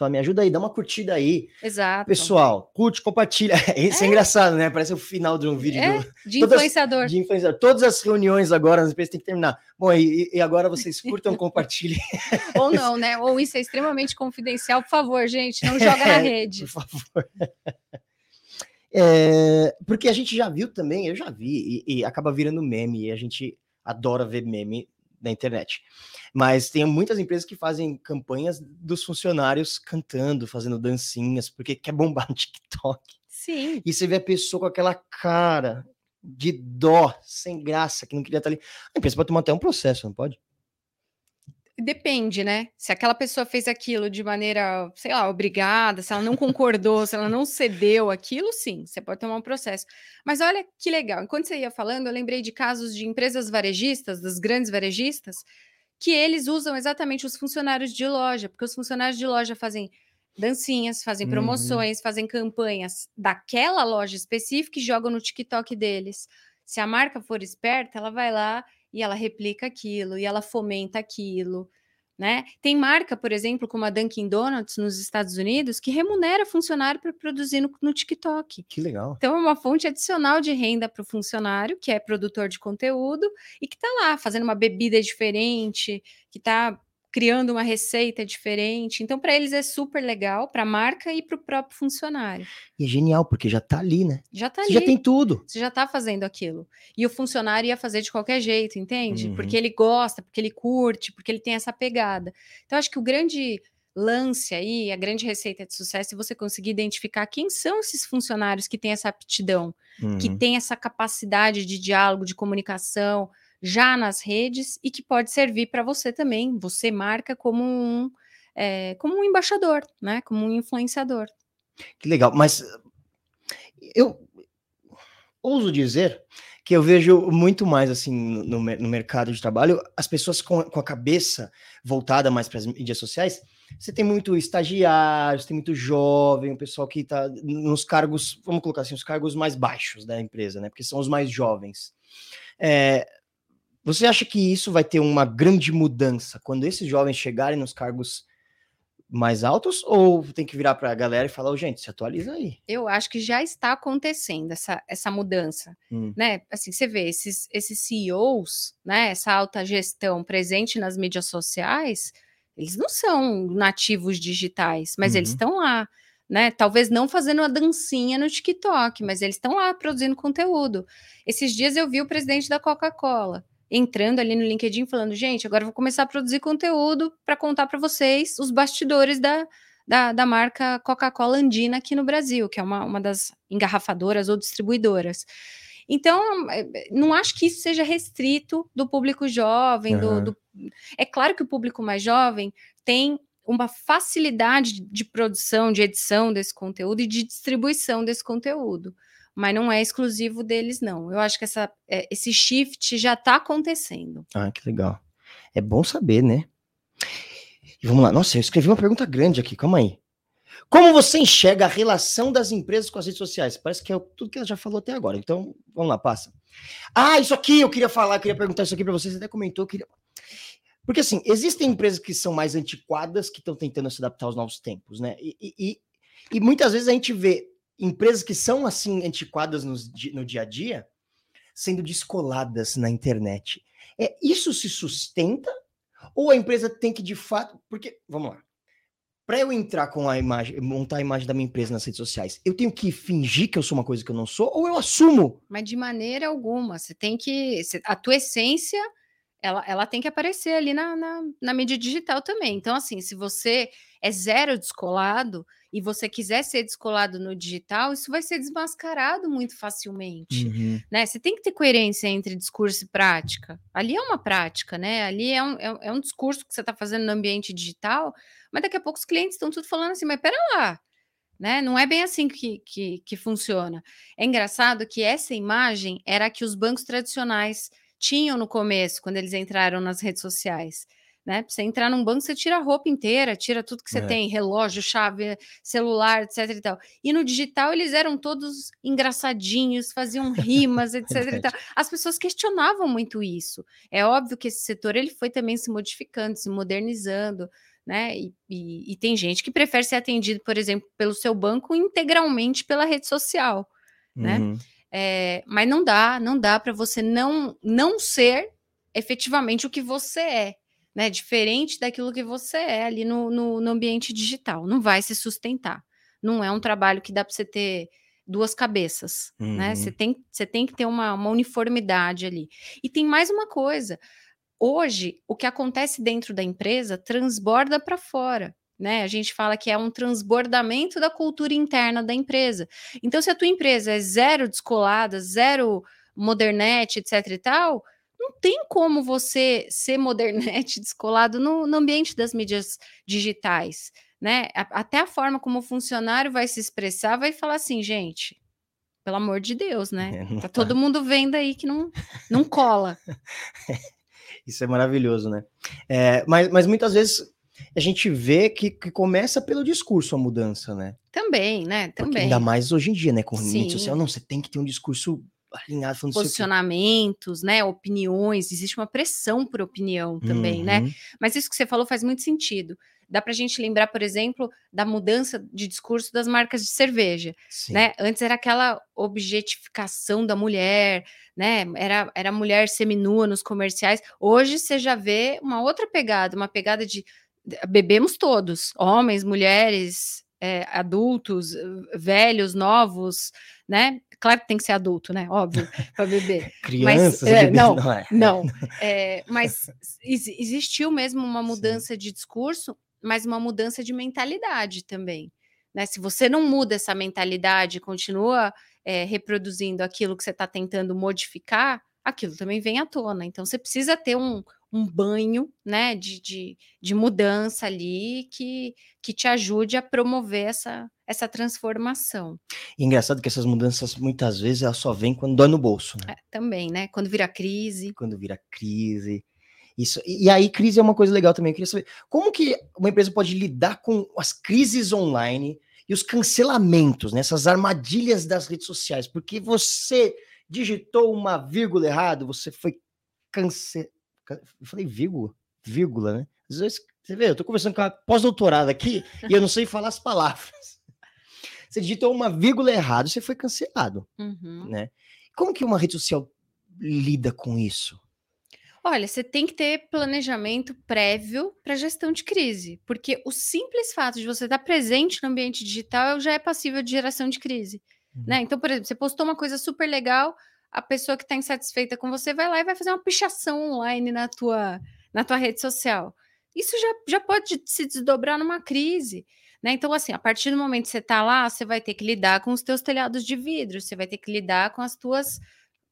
Fala, me ajuda aí, dá uma curtida aí. Exato. Pessoal, curte, compartilha. [laughs] Isso é, é engraçado, né? Parece o final de um vídeo. É, do... de [laughs] influenciador. de influenciador. Todas as reuniões agora nas empresas tem que terminar. Bom, e, e agora vocês [laughs] curtam, compartilhem. Ou não, né? Ou isso é extremamente confidencial. Por favor, gente, não joga na rede. Por favor. É, porque a gente já viu também, eu já vi, e, e acaba virando meme, e a gente adora ver meme na internet. Mas tem muitas empresas que fazem campanhas dos funcionários cantando, fazendo dancinhas, porque quer bombar no TikTok. Sim. E você vê a pessoa com aquela cara de dó, sem graça, que não queria estar ali. A empresa pode tomar até um processo, não pode? Depende, né? Se aquela pessoa fez aquilo de maneira, sei lá, obrigada, se ela não concordou, se ela não cedeu aquilo, sim, você pode tomar um processo. Mas olha que legal, enquanto você ia falando, eu lembrei de casos de empresas varejistas, das grandes varejistas, que eles usam exatamente os funcionários de loja, porque os funcionários de loja fazem dancinhas, fazem uhum. promoções, uhum. fazem campanhas daquela loja específica e jogam no TikTok deles. Se a marca for esperta, ela vai lá e ela replica aquilo e ela fomenta aquilo. Né? Tem marca, por exemplo, como a Dunkin' Donuts nos Estados Unidos, que remunera funcionário para produzir no, no, TikTok. Que legal. Então, é uma fonte adicional de renda para o funcionário, que é produtor de conteúdo, e que está lá fazendo uma bebida diferente, que está criando uma receita diferente. Então, para eles é super legal, para a marca e para o próprio funcionário. E é genial, porque já está ali, né? Já está ali. Você já tem tudo. Você já está fazendo aquilo. E o funcionário ia fazer de qualquer jeito, entende? Uhum. Porque ele gosta, porque ele curte, porque ele tem essa pegada. Então, acho que o grande lance aí, a grande receita de sucesso é você conseguir identificar quem são esses funcionários que têm essa aptidão, uhum. que têm essa capacidade de diálogo, de comunicação, já nas redes e que pode servir para você também, você marca como um, é, como um embaixador, né? Como um influenciador. Que legal, mas eu ouso dizer que eu vejo muito mais assim no, no mercado de trabalho, as pessoas com, com a cabeça voltada mais para as mídias sociais. Você tem muito estagiário, você tem muito jovem, o pessoal que está nos cargos, vamos colocar assim, os cargos mais baixos da empresa, né? Porque são os mais jovens. É, você acha que isso vai ter uma grande mudança quando esses jovens chegarem nos cargos mais altos ou tem que virar para a galera e falar, oh, gente, se atualiza aí? Eu acho que já está acontecendo essa, essa mudança, hum. né? Assim, você vê esses, esses CEOs, né? Essa alta gestão presente nas mídias sociais, eles não são nativos digitais, mas uhum. eles estão lá, né? Talvez não fazendo uma dancinha no TikTok, mas eles estão lá produzindo conteúdo. Esses dias eu vi o presidente da Coca-Cola entrando ali no LinkedIn falando, gente, agora vou começar a produzir conteúdo para contar para vocês os bastidores da, da, da marca Coca-Cola Andina aqui no Brasil, que é uma, uma das engarrafadoras ou distribuidoras. Então, é, não acho que isso seja restrito do público jovem, uhum. do, do... É claro que o público mais jovem tem uma facilidade de produção, de edição desse conteúdo e de distribuição desse conteúdo mas não é exclusivo deles, não. Eu acho que essa, é, esse shift já está acontecendo. Ah, que legal. É bom saber, né? E vamos lá. Nossa, eu escrevi uma pergunta grande aqui, calma aí. Como você enxerga a relação das empresas com as redes sociais? Parece que é tudo que ela já falou até agora. Então, vamos lá, passa. Ah, isso aqui eu queria falar, eu queria perguntar isso aqui para vocês, você até comentou, queria... Porque assim, existem empresas que são mais antiquadas, que estão tentando se adaptar aos novos tempos, né? E, e, e muitas vezes a gente vê empresas que são assim antiquadas no, no dia a dia sendo descoladas na internet. É isso se sustenta ou a empresa tem que de fato, porque vamos lá. Para eu entrar com a imagem, montar a imagem da minha empresa nas redes sociais, eu tenho que fingir que eu sou uma coisa que eu não sou ou eu assumo? Mas de maneira alguma, você tem que a tua essência ela, ela tem que aparecer ali na, na, na mídia digital também. Então, assim, se você é zero descolado, e você quiser ser descolado no digital, isso vai ser desmascarado muito facilmente, uhum. né? Você tem que ter coerência entre discurso e prática. Ali é uma prática, né? Ali é um, é, é um discurso que você está fazendo no ambiente digital, mas daqui a pouco os clientes estão tudo falando assim, mas pera lá, né? Não é bem assim que, que, que funciona. É engraçado que essa imagem era a que os bancos tradicionais tinham no começo, quando eles entraram nas redes sociais né? Pra você entrar num banco, você tira a roupa inteira, tira tudo que você é. tem, relógio, chave, celular, etc e tal. E no digital eles eram todos engraçadinhos, faziam rimas, etc [laughs] e tal. As pessoas questionavam muito isso. É óbvio que esse setor ele foi também se modificando, se modernizando, né? E, e, e tem gente que prefere ser atendido, por exemplo, pelo seu banco integralmente pela rede social, né? uhum. né? É, mas não dá, não dá para você não não ser efetivamente o que você é né? Diferente daquilo que você é ali no, no, no ambiente digital. Não vai se sustentar. Não é um trabalho que dá para você ter duas cabeças, uhum. né? Você tem, você tem que ter uma, uma uniformidade ali. E tem mais uma coisa. Hoje, o que acontece dentro da empresa transborda para fora. Né? A gente fala que é um transbordamento da cultura interna da empresa. Então, se a tua empresa é zero descolada, zero modernete, etc e tal, não tem como você ser modernete [laughs] descolado no, no ambiente das mídias digitais, né? até a forma como o funcionário vai se expressar vai falar assim, gente, pelo amor de Deus, né? É, tá, tá todo mundo vendo aí que não, não cola. [laughs] Isso é maravilhoso, né? É, mas, mas muitas vezes a gente vê que, que, começa pelo discurso a mudança, né? Também, né? Também. Porque ainda mais hoje em dia, né? Com rede social, não, você tem que ter um discurso alinhado, falando posicionamentos, né, opiniões, existe uma pressão por opinião também, né? Uhum. né? Mas isso que você falou faz muito sentido. Dá para a gente lembrar, por exemplo, da mudança de discurso das marcas de cerveja, Sim. né? Antes era aquela objetificação da mulher, né? Era, era mulher seminua nos comerciais. Hoje você já vê uma outra pegada, uma pegada de bebemos todos, homens, mulheres, é, adultos, velhos, novos, né? Claro que tem que ser adulto, né? Óbvio, para beber. [laughs] Crianças, mas, [laughs] é, não, não, é. não. [laughs] Mas existiu mesmo uma mudança Sim. de discurso, mas uma mudança de mentalidade também. Né? Se você não muda essa mentalidade, continua reproduzindo aquilo que você está tentando modificar, aquilo também vem à tona. Então você precisa ter um, um banho né, de, de, de, mudança ali que, que te ajude a promover essa, essa transformação. E engraçado que essas mudanças muitas vezes elas só vêm quando dói no bolso. Né? É, também, né? Quando vira crise. Quando vira crise. Isso, e, e aí, crise é uma coisa legal também. Eu queria saber como que uma empresa pode lidar com as crises online e os cancelamentos, nessas né, armadilhas das redes sociais, porque você digitou uma vírgula errado, você foi cancelado eu falei vírgula, vírgula, né? Às vezes, você vê, eu tô conversando com a pós-doutorada aqui [laughs] e eu não sei falar as palavras. Você digitou uma vírgula errada, você foi cancelado, uhum. né? Como que uma rede social lida com isso? Olha, você tem que ter planejamento prévio para gestão de crise, porque o simples fato de você estar presente no ambiente digital já é passível de geração de crise. Uhum. Né? Então, por exemplo, você postou uma coisa super legal, a pessoa que está insatisfeita com você vai lá e vai fazer uma pichação online na tua, na tua rede social. Isso já, já pode se desdobrar numa crise. Né? Então, assim, a partir do momento que você está lá, você vai ter que lidar com os teus telhados de vidro, você vai ter que lidar com as tuas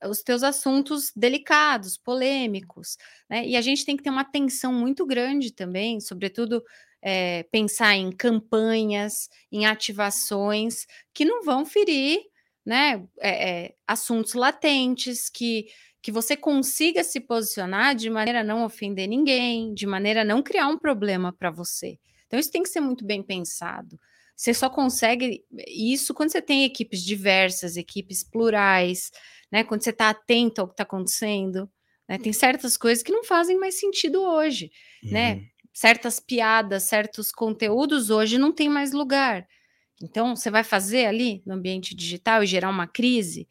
os teus assuntos delicados, polêmicos, né? E a gente tem que ter uma atenção muito grande também, sobretudo é, pensar em campanhas, em ativações que não vão ferir né, é, é, assuntos latentes, que, que você consiga se posicionar de maneira a não ofender ninguém, de maneira a não criar um problema para você. Então, isso tem que ser muito bem pensado. Você só consegue isso quando você tem equipes diversas, equipes plurais, né? Quando você está atento ao que está acontecendo. Né? Tem certas coisas que não fazem mais sentido hoje, né? uhum. né? Certas piadas, certos conteúdos hoje não tem mais lugar. Então, você vai fazer ali no ambiente digital e gerar uma crise,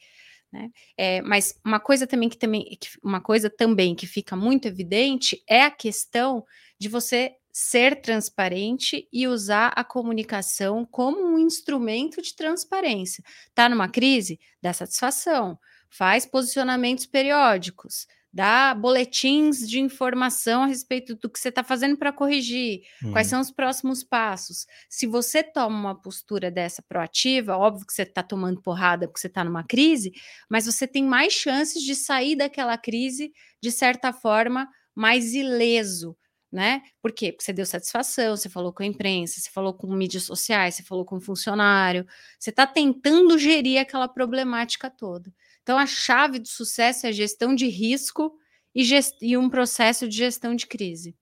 né? É, mas uma coisa também que também uma coisa também que fica muito evidente é a questão de você ser transparente e usar a comunicação como um instrumento de transparência. Tá numa crise? Dá satisfação. Faz posicionamentos periódicos dá boletins de informação a respeito do que você está fazendo para corrigir, hum. quais são os próximos passos. Se você toma uma postura dessa proativa, óbvio que você está tomando porrada porque você está numa crise, mas você tem mais chances de sair daquela crise de certa forma mais ileso. Né? Por quê? Porque você deu satisfação, você falou com a imprensa, você falou com mídias sociais, você falou com o funcionário, você está tentando gerir aquela problemática toda. Então, a chave do sucesso é gestão de risco e, gest... e um processo de gestão de crise.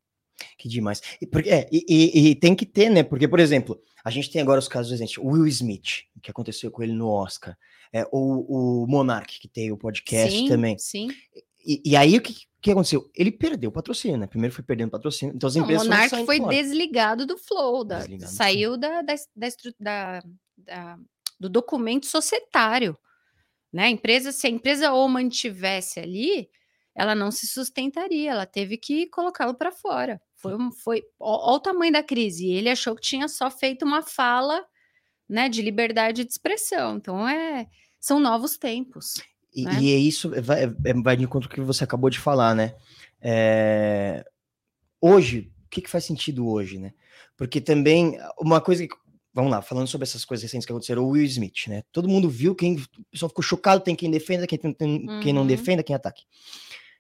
Que demais. E, é, e, e, e, tem que ter, né? Porque, por exemplo, a gente tem agora os casos, gente, o Will Smith, que aconteceu com ele no Oscar, é, o, o Monark, que tem o podcast sim, também. Sim. E, e aí, o que, que aconteceu? Ele perdeu o patrocínio, né? Primeiro foi perdendo patrocínio. Então, as empresas o Monark foi fora. desligado do Flow, da, desligado saiu da, da, da, da, do documento societário. Né? A empresa, se a empresa ou mantivesse ali, ela não se sustentaria, ela teve que colocá-lo para fora. Foi, foi olha o tamanho da crise. Ele achou que tinha só feito uma fala né, de liberdade de expressão. Então, é, são novos tempos. E, né? e é isso, vai, é, vai de encontro com o que você acabou de falar, né? É, hoje, o que, que faz sentido hoje, né? Porque também, uma coisa que vamos lá, falando sobre essas coisas recentes que aconteceram, o Will Smith, né? Todo mundo viu, quem, o pessoal ficou chocado, tem quem defenda, quem, tem, uhum. quem não uhum. defenda, quem ataque.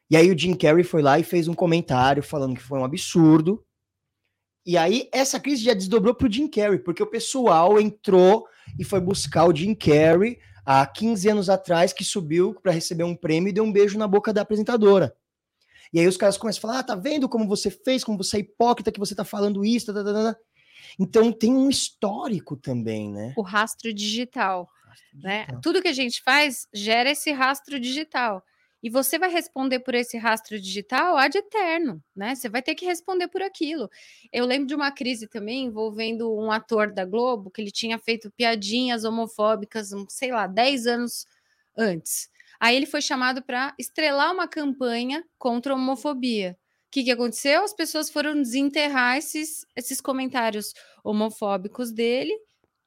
E aí o Jim Carrey foi lá e fez um comentário falando que foi um absurdo. E aí essa crise já desdobrou pro Jim Carrey, porque o pessoal entrou e foi buscar o Jim Carrey há 15 anos atrás, que subiu para receber um prêmio e deu um beijo na boca da apresentadora. E aí os caras começam a falar: ah, tá vendo como você fez, como você é hipócrita, que você tá falando isso, tá, tá, tá, tá. Então tem um histórico também, né? O rastro digital. Né? Tudo que a gente faz gera esse rastro digital. E você vai responder por esse rastro digital ad eterno, né? Você vai ter que responder por aquilo. Eu lembro de uma crise também envolvendo um ator da Globo que ele tinha feito piadinhas homofóbicas, sei lá, 10 anos antes. Aí ele foi chamado para estrelar uma campanha contra a homofobia. O que, que aconteceu? As pessoas foram desenterrar esses, esses comentários homofóbicos dele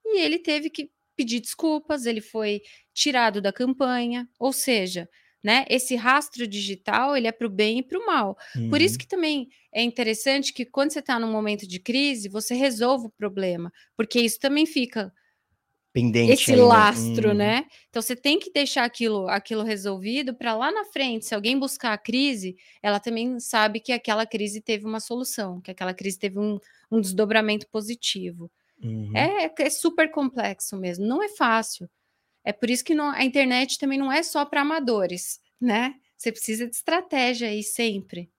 e ele teve que pedir desculpas, ele foi tirado da campanha, ou seja, né, esse rastro digital ele é para o bem e para o mal. Uhum. Por isso uhum. que também é interessante que quando você está num momento de crise, você resolva o problema, porque isso também fica pendente esse ainda. lastro, hum. né? Então você tem que deixar aquilo, aquilo resolvido para lá na frente, se alguém buscar a crise, ela também sabe que aquela crise teve uma solução, que aquela crise teve um, um desdobramento positivo. Uhum. É, é super complexo mesmo, não é fácil. É por isso que não, a internet também não é só para amadores, né? Você precisa de estratégia aí sempre.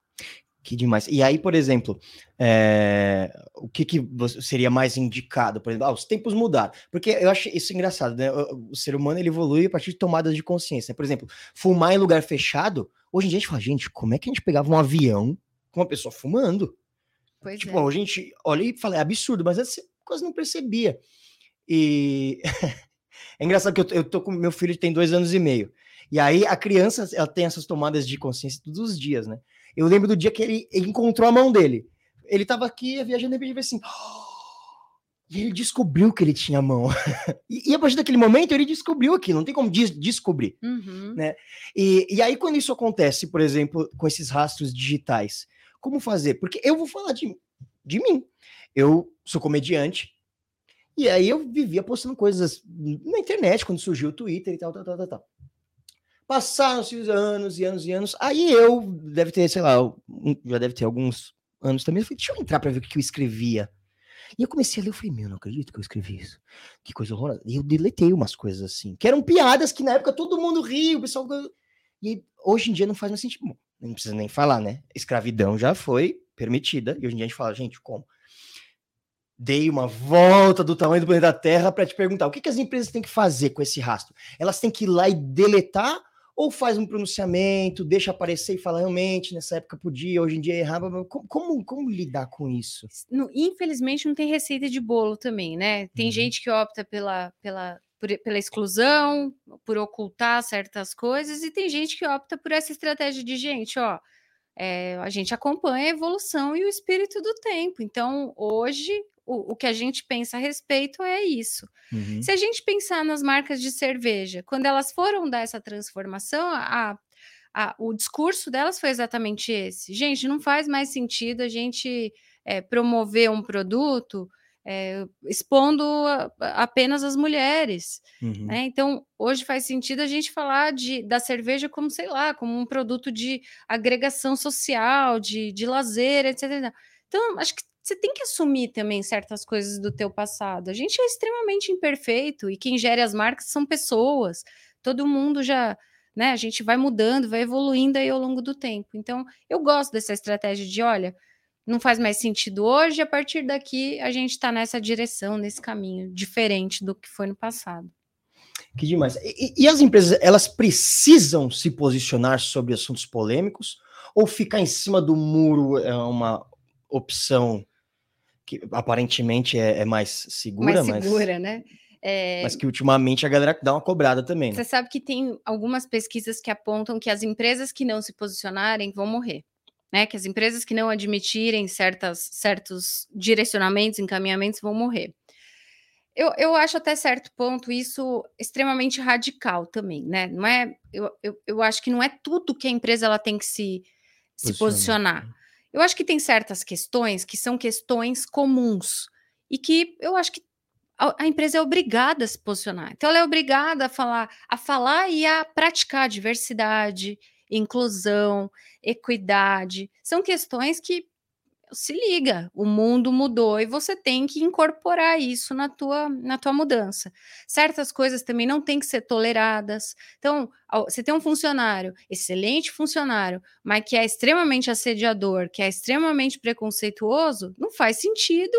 Que demais. E aí, por exemplo, é, o que, que seria mais indicado? Por exemplo, ah, os tempos mudaram. Porque eu acho isso engraçado, né? O, ser humano ele evolui a partir de tomadas de consciência. Por exemplo, fumar em lugar fechado. Hoje em dia a gente fala, gente, como é que a gente pegava um avião com uma pessoa fumando? Pois tipo, é. a gente olha e fala, é absurdo, mas você quase não percebia. E [laughs] é engraçado que eu, eu tô com meu filho tem dois anos e meio. E aí a criança ela tem essas tomadas de consciência todos os dias, né? Eu lembro do dia que ele, ele encontrou a mão dele. Ele tava aqui viajando e repente assim. [gasps] E ele descobriu que ele tinha a mão. [laughs] e, e, a partir daquele momento ele descobriu aquilo, não tem como des descobrir. Uhum. Né? E, e aí, quando isso acontece, por exemplo, com esses rastros digitais, como fazer? Porque eu vou falar de, de mim. Eu sou comediante, e aí eu vivia postando coisas na internet, quando surgiu o Twitter e tal, tal, tal, tal, tal. Passaram-se os anos e anos e anos. Aí eu, deve ter, sei lá, já deve ter alguns anos também. Eu falei, deixa eu entrar para ver o que eu escrevia. E eu comecei a ler, eu falei, meu, não acredito que eu escrevi isso. Que coisa horrorosa. E eu deletei umas coisas assim, que eram piadas que na época todo mundo ria, o pessoal. E hoje em dia não faz mais sentido. Não precisa nem falar, né? Escravidão já foi permitida. E hoje em dia a gente fala, gente, como? Dei uma volta do tamanho do planeta Terra para te perguntar o que, que as empresas têm que fazer com esse rastro? Elas têm que ir lá e deletar ou faz um pronunciamento, deixa aparecer e fala realmente nessa época podia, hoje em dia errava. Como, como, como lidar com isso? No, infelizmente não tem receita de bolo também, né? Tem uhum. gente que opta pela, pela, por, pela exclusão, por ocultar certas coisas, e tem gente que opta por essa estratégia de gente, ó. É, a gente acompanha a evolução e o espírito do tempo. Então, hoje, o, o que a gente pensa a respeito é isso. Uhum. Se a gente pensar nas marcas de cerveja, quando elas foram dar essa transformação, a, a, o discurso delas foi exatamente esse. Gente, não faz mais sentido a gente é, promover um produto é, expondo apenas as mulheres. Uhum. Né? Então, hoje faz sentido a gente falar de, da cerveja como, sei lá, como um produto de agregação social, de, de lazer, etc. Então, acho que você tem que assumir também certas coisas do teu passado. A gente é extremamente imperfeito e quem gera as marcas são pessoas. Todo mundo já, né? A gente vai mudando, vai evoluindo aí ao longo do tempo. Então, eu gosto dessa estratégia de, olha, não faz mais sentido hoje, a partir daqui a gente está nessa direção, nesse caminho, diferente do que foi no passado. Que demais. E, e, as empresas, elas precisam se posicionar sobre assuntos polêmicos ou ficar em cima do muro é uma opção que aparentemente é, é mais segura, mais segura, mas, né? É... Mas que ultimamente a galera dá uma cobrada também. Né? Você sabe que tem algumas pesquisas que apontam que as empresas que não se posicionarem vão morrer. Né, que as empresas que não admitirem certas, certos direcionamentos, encaminhamentos vão morrer. Eu, eu acho até certo ponto isso extremamente radical também, né? Não é, eu, eu, eu acho que não é tudo que a empresa ela tem que se, se posicionar. Eu acho que tem certas questões que são questões comuns e que eu acho que a, a, empresa é obrigada a se posicionar. Então, ela é obrigada a falar, a falar e a praticar diversidade, inclusão, equidade. São questões que se liga, o mundo mudou e você tem que incorporar isso na tua, na tua mudança. Certas coisas também não têm que ser toleradas. Então, você tem um funcionário, excelente funcionário, mas que é extremamente assediador, que é extremamente preconceituoso, não faz sentido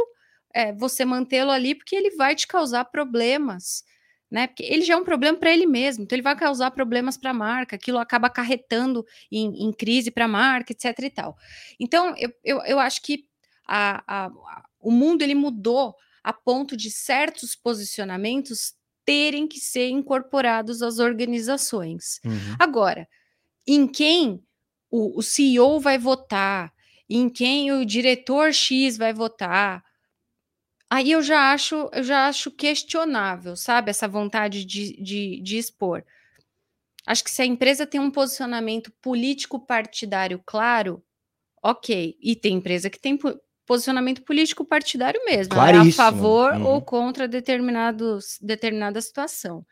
é, você mantê-lo ali porque ele vai te causar problemas. Né? Porque ele já é um problema para ele mesmo, então ele vai causar problemas para a marca, aquilo acaba acarretando em, em crise para a marca, etc. e tal. Então, eu, eu, eu acho que a, a, o mundo ele mudou a ponto de certos posicionamentos terem que ser incorporados às organizações. Uhum. Agora, em quem o, o CEO vai votar, em quem o diretor X vai votar, aí eu já acho, eu já acho questionável, sabe, essa vontade de, de, de expor. Acho que se a empresa tem um posicionamento político partidário claro, ok. E tem empresa que tem posicionamento político partidário mesmo, é a favor uhum. ou contra determinados, determinada situação.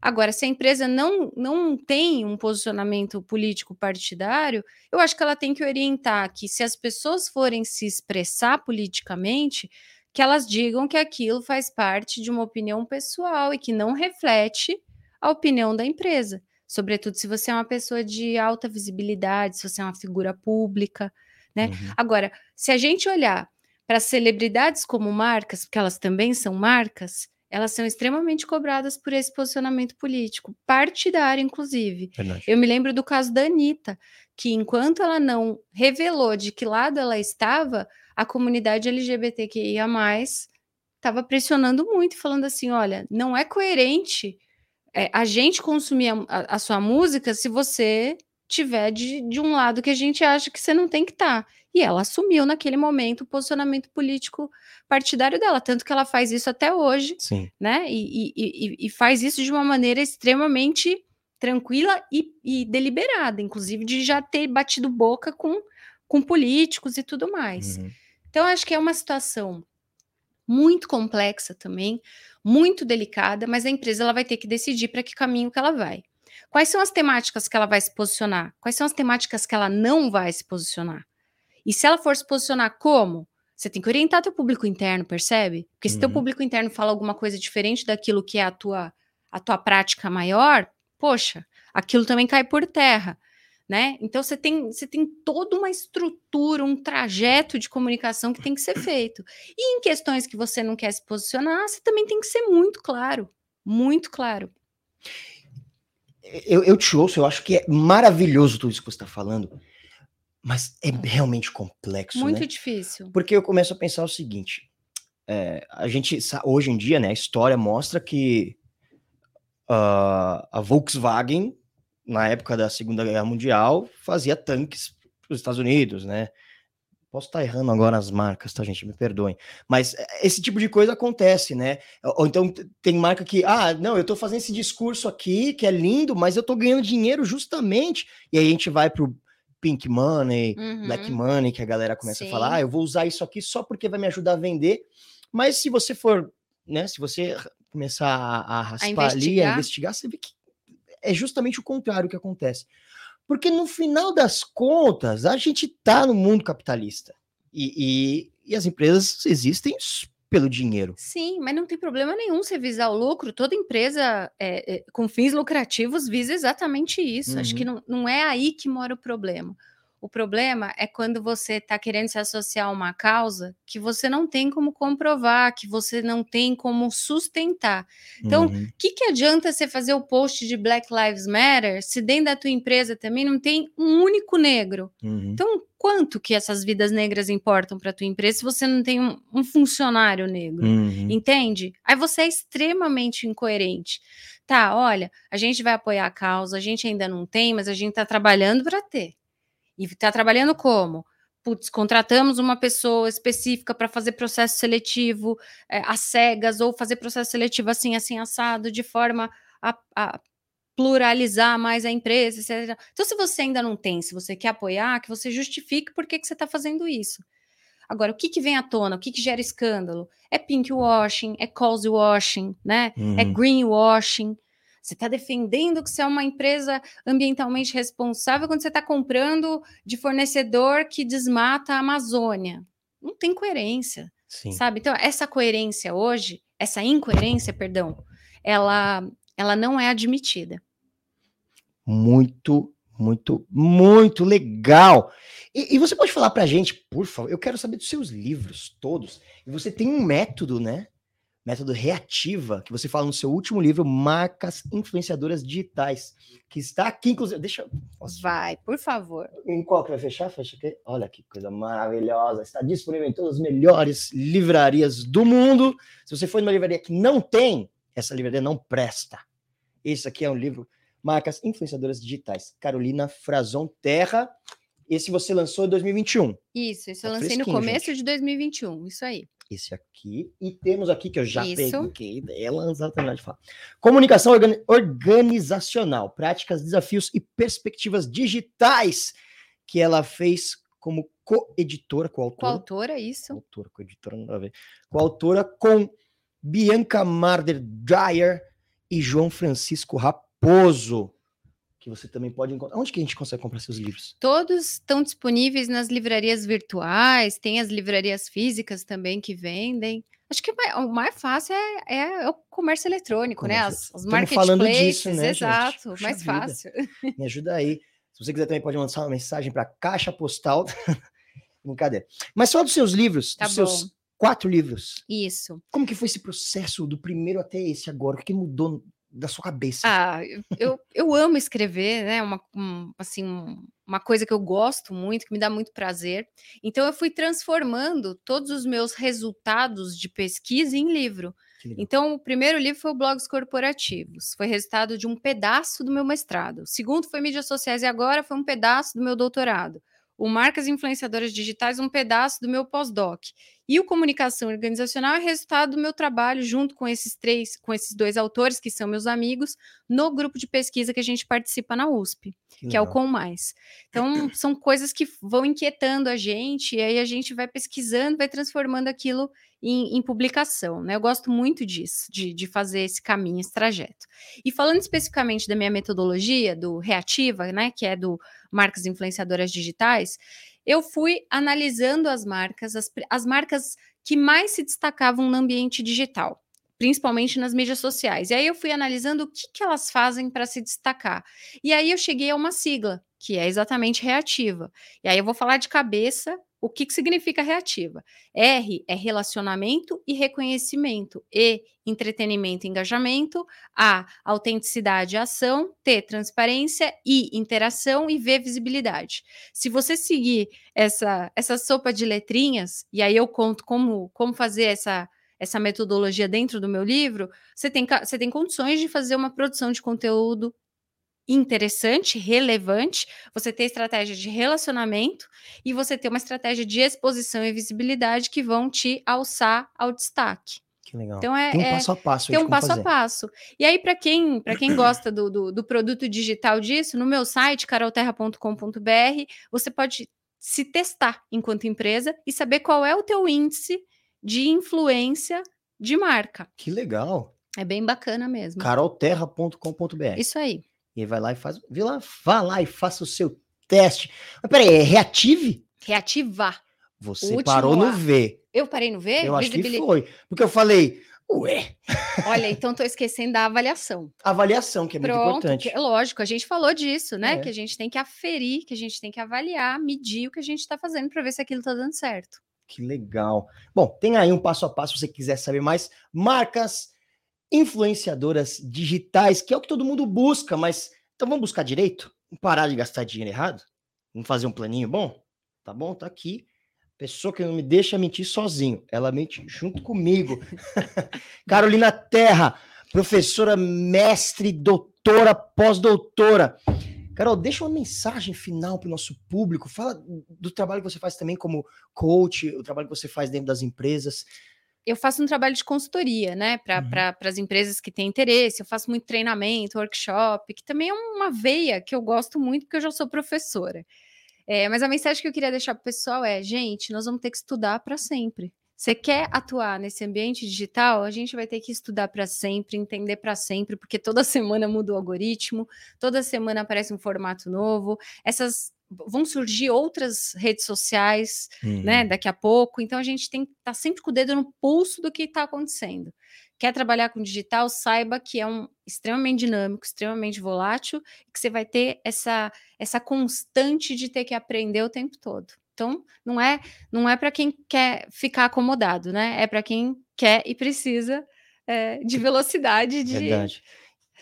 Agora, se a empresa não, não tem um posicionamento político partidário, eu acho que ela tem que orientar que, se as pessoas forem se expressar politicamente, que elas digam que aquilo faz parte de uma opinião pessoal e que não reflete a opinião da empresa. Sobretudo se você é uma pessoa de alta visibilidade, se você é uma figura pública né? Uhum. Agora, se a gente olhar para celebridades como marcas, porque elas também são marcas, elas são extremamente cobradas por esse posicionamento político, partidário, inclusive. Verdade. Eu me lembro do caso da Anitta, que enquanto ela não revelou de que lado ela estava, a comunidade LGBTQIA estava pressionando muito, falando assim: olha, não é coerente é, a gente consumir a, a, sua música se você tiver de, de um lado que a gente acha que você não tem que estar. Tá. E ela assumiu naquele momento o posicionamento político partidário dela, tanto que ela faz isso até hoje, Sim. né? E, e, e, faz isso de uma maneira extremamente tranquila e, e, deliberada, inclusive de já ter batido boca com, com políticos e tudo mais. Uhum. Então, acho que é uma situação muito complexa também, muito delicada, mas a empresa ela vai ter que decidir para que caminho que ela vai. Quais são as temáticas que ela vai se posicionar? Quais são as temáticas que ela não vai se posicionar? E se ela for se posicionar como? Você tem que orientar teu público interno, percebe? Porque se uhum. teu público interno fala alguma coisa diferente daquilo que é a tua, a tua prática maior, poxa, aquilo também cai por terra. Né? Então você tem, você tem toda uma estrutura, um trajeto de comunicação que tem que ser feito. E em questões que você não quer se posicionar, você também tem que ser muito claro, muito claro eu, eu te ouço, eu acho que é maravilhoso tudo isso que você está falando, mas é realmente complexo. Muito né? difícil. Porque eu começo a pensar o seguinte: é, a gente, hoje em dia, né, a história mostra que uh, a Volkswagen, na época da Segunda Guerra Mundial, fazia tanques para os Estados Unidos, né? Posso estar errando agora as marcas, tá, gente? Me perdoem. Mas eh, esse tipo de coisa acontece, né? Ou então tem marca que, ah, não, eu tô fazendo esse discurso aqui, que é lindo, mas eu tô ganhando dinheiro justamente. E aí a gente vai pro Pink Money, uhum. Black Money, que a galera começa Sim. a falar, ah, eu vou usar isso aqui só porque vai me ajudar a vender. Mas se você for, né, se você começar a, a raspar a ali, a investigar, você vê que é justamente o contrário que acontece. Porque no final das contas, a gente está no mundo capitalista. E, e, e, as empresas existem pelo dinheiro. Sim, mas não tem problema nenhum você visar o lucro. Toda empresa é, é, com fins lucrativos visa exatamente isso. Uhum. Acho que uhum. não, não é aí que mora o problema. O problema é quando você está querendo se associar a uma causa que você não tem como comprovar, que você não tem como sustentar. Então, o uhum. que, que adianta você fazer o post de Black Lives Matter se dentro da tua empresa também não tem um único negro? Uhum. Então, quanto que essas vidas negras importam para tua empresa se você não tem um, um funcionário negro? Uhum. Entende? Aí você é extremamente incoerente. Tá, olha, a gente vai apoiar a causa, a gente ainda não tem, mas a gente está trabalhando para ter. E está trabalhando como? Putz, contratamos uma pessoa específica para fazer processo seletivo é, às cegas, ou fazer processo seletivo assim, assim, assado, de forma a, a pluralizar mais a empresa, etc. Então, se você ainda não tem, se você quer apoiar, que você justifique por que, que você está fazendo isso. Agora, o que, que vem à tona? O que, que gera escândalo? É pink washing, é cozy washing, né? É uhum. É greenwashing. Você está defendendo que você é uma empresa ambientalmente responsável quando você está comprando de fornecedor que desmata a Amazônia. Não tem coerência, Sim. sabe? Então, essa coerência hoje, essa incoerência, perdão, ela, ela não é admitida. Muito, muito, muito legal. E, e você pode falar para a gente, por favor, eu quero saber dos seus livros todos. E você tem um método, né? Método reativa, que você fala no seu último livro, Marcas Influenciadoras Digitais, que está aqui, inclusive. Deixa eu. Posso... Vai, por favor. Em qual que vai fechar? Fecha aqui. Olha que coisa maravilhosa. Está disponível em todas as melhores livrarias do mundo. Se você for numa livraria que não tem, essa livraria não presta. Esse aqui é um livro Marcas Influenciadoras Digitais. Carolina Frazon Terra. Esse você lançou em 2021. Isso, isso eu tá lancei no começo gente. de 2021, isso aí. Esse aqui. E temos aqui, que eu já isso. peguei dela, exatamente de falar. Comunicação organi organizacional, práticas, desafios e perspectivas digitais, que ela fez como co-editora, co-autora. Co-autora, isso. Co-autora, co-editora, não dá a ver. Co-autora com Bianca Marder Dreyer e João Francisco Raposo que você também pode encontrar. Onde que a gente consegue comprar seus livros? Todos estão disponíveis nas livrarias virtuais, tem as livrarias físicas também que vendem. Acho que o mais fácil é, é, o comércio eletrônico, comércio. né? As, os marketplaces, falando disso, né, exato, gente? mais vida. fácil. [laughs] Me ajuda aí. Se você quiser também pode mandar uma mensagem para caixa postal. [laughs] Brincadeira. Mas só dos seus livros, tá dos bom. seus quatro livros. Isso. Como que foi esse processo do primeiro até esse agora? O que mudou da sua cabeça? Ah, eu, eu amo escrever, né? Uma, um, assim, uma coisa que eu gosto muito, que me dá muito prazer. Então, eu fui transformando todos os meus resultados de pesquisa em livro. Então, o primeiro livro foi o Blogs Corporativos, foi resultado de um pedaço do meu mestrado. O segundo foi Mídias Sociais e Agora foi um pedaço do meu doutorado. O Marcas Influenciadoras Digitais, um pedaço do meu pós-doc. E o comunicação organizacional é resultado do meu trabalho junto com esses três, com esses dois autores que são meus amigos, no grupo de pesquisa que a gente participa na USP, que, é o Com Mais. Então, [clears throat] são coisas que vão inquietando a gente, e aí a gente vai pesquisando, vai transformando aquilo em, em publicação. Né? Eu gosto muito disso, de, de fazer esse caminho, esse trajeto. E falando especificamente da minha metodologia, do Reativa, né, que é do Marcas Influenciadoras Digitais, eu fui analisando as marcas, as, as marcas que mais se destacavam no ambiente digital, principalmente nas mídias sociais. E aí eu fui analisando o que, que elas fazem para se destacar. E aí eu cheguei a uma sigla, que é exatamente reativa. E aí eu vou falar de cabeça o que, que significa reativa? R é relacionamento e reconhecimento. E, entretenimento e engajamento. A, autenticidade e ação. T, transparência. I, interação. E V, visibilidade. Se você seguir essa, essa sopa de letrinhas, e aí eu conto como, como fazer essa, essa metodologia dentro do meu livro, você tem, você tem condições de fazer uma produção de conteúdo interessante, relevante, você ter estratégia de relacionamento e você ter uma estratégia de exposição e visibilidade que vão te alçar ao destaque. Que legal. Então é, tem um é, passo a passo. Tem um passo fazer. a passo. E aí, para quem, quem gosta do, do, do, produto digital disso, no meu site, carolterra.com.br, você pode se testar enquanto empresa e saber qual é o teu índice de influência de marca. Que legal. É bem bacana mesmo. carolterra.com.br. Isso aí. E aí vai lá e faz. Vê lá, vá lá e faça o seu teste. Mas peraí, é reative? Reativar. Você parou no V. Eu parei no V? Eu acho que foi. Porque eu falei, ué. [laughs] Olha, então tô esquecendo da avaliação. Avaliação, que é Pronto, muito importante. Que, lógico, a gente falou disso, né? É. Que a gente tem que aferir, que a gente tem que avaliar, medir o que a gente está fazendo para ver se aquilo está dando certo. Que legal. Bom, tem aí um passo a passo se você quiser saber mais. Marcas influenciadoras digitais, que é o que todo mundo busca, mas então vamos buscar direito? Vamos parar de gastar dinheiro errado? Vamos fazer um planinho bom? Tá bom? Tá aqui. Pessoa que não me deixa mentir sozinho, ela mente junto comigo. [laughs] Carolina Terra, professora, mestre, doutora, pós-doutora. Carol, deixa uma mensagem final para o nosso público. Fala do trabalho que você faz também como coach, o trabalho que você faz dentro das empresas eu faço um trabalho de consultoria, né, para uhum. as empresas que têm interesse. Eu faço muito treinamento, workshop, que também é uma veia que eu gosto muito, porque eu já sou professora. É, mas a mensagem que eu queria deixar para o pessoal é: gente, nós vamos ter que estudar para sempre. Você quer atuar nesse ambiente digital? A gente vai ter que estudar para sempre, entender para sempre, porque toda semana muda o algoritmo, toda semana aparece um formato novo. Essas vão surgir outras redes sociais, uhum. né, daqui a pouco. Então a gente tem que estar tá sempre com o dedo no pulso do que está acontecendo. Quer trabalhar com digital, saiba que é um extremamente dinâmico, extremamente volátil, e que você vai ter essa essa constante de ter que aprender o tempo todo. Então, não é não é para quem quer ficar acomodado, né? É para quem quer e precisa é, de velocidade de. Verdade.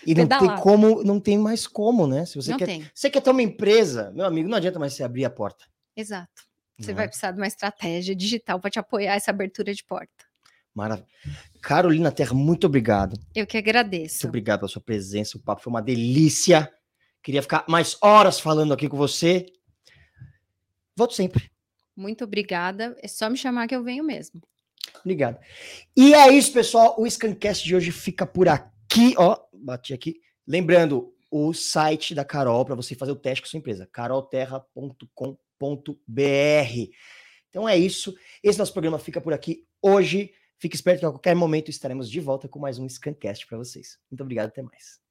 E não tem como, não tem mais como, né? Se você não quer, tem. você quer ter uma empresa, meu amigo, não adianta mais você abrir a porta. Exato. Você Não vai é? precisar de uma estratégia digital para te apoiar essa abertura de porta. Maravilha. Carolina Terra, muito obrigado. Eu que Muito agradeço. obrigado pela sua presença. O papo foi uma delícia. Queria ficar mais horas falando aqui com você. Volto sempre. Muito obrigada. É só me chamar que eu venho mesmo. Obrigado. E é isso, pessoal. O Scancast de hoje fica por aqui. Ó, bati aqui. Lembrando, o site da Carol para você fazer o teste com a sua empresa, carolterra.com.br. Então é isso. Esse nosso programa fica por aqui hoje. Fique esperto que a qualquer momento estaremos de volta com mais um Scancast para vocês. Muito obrigado, até mais.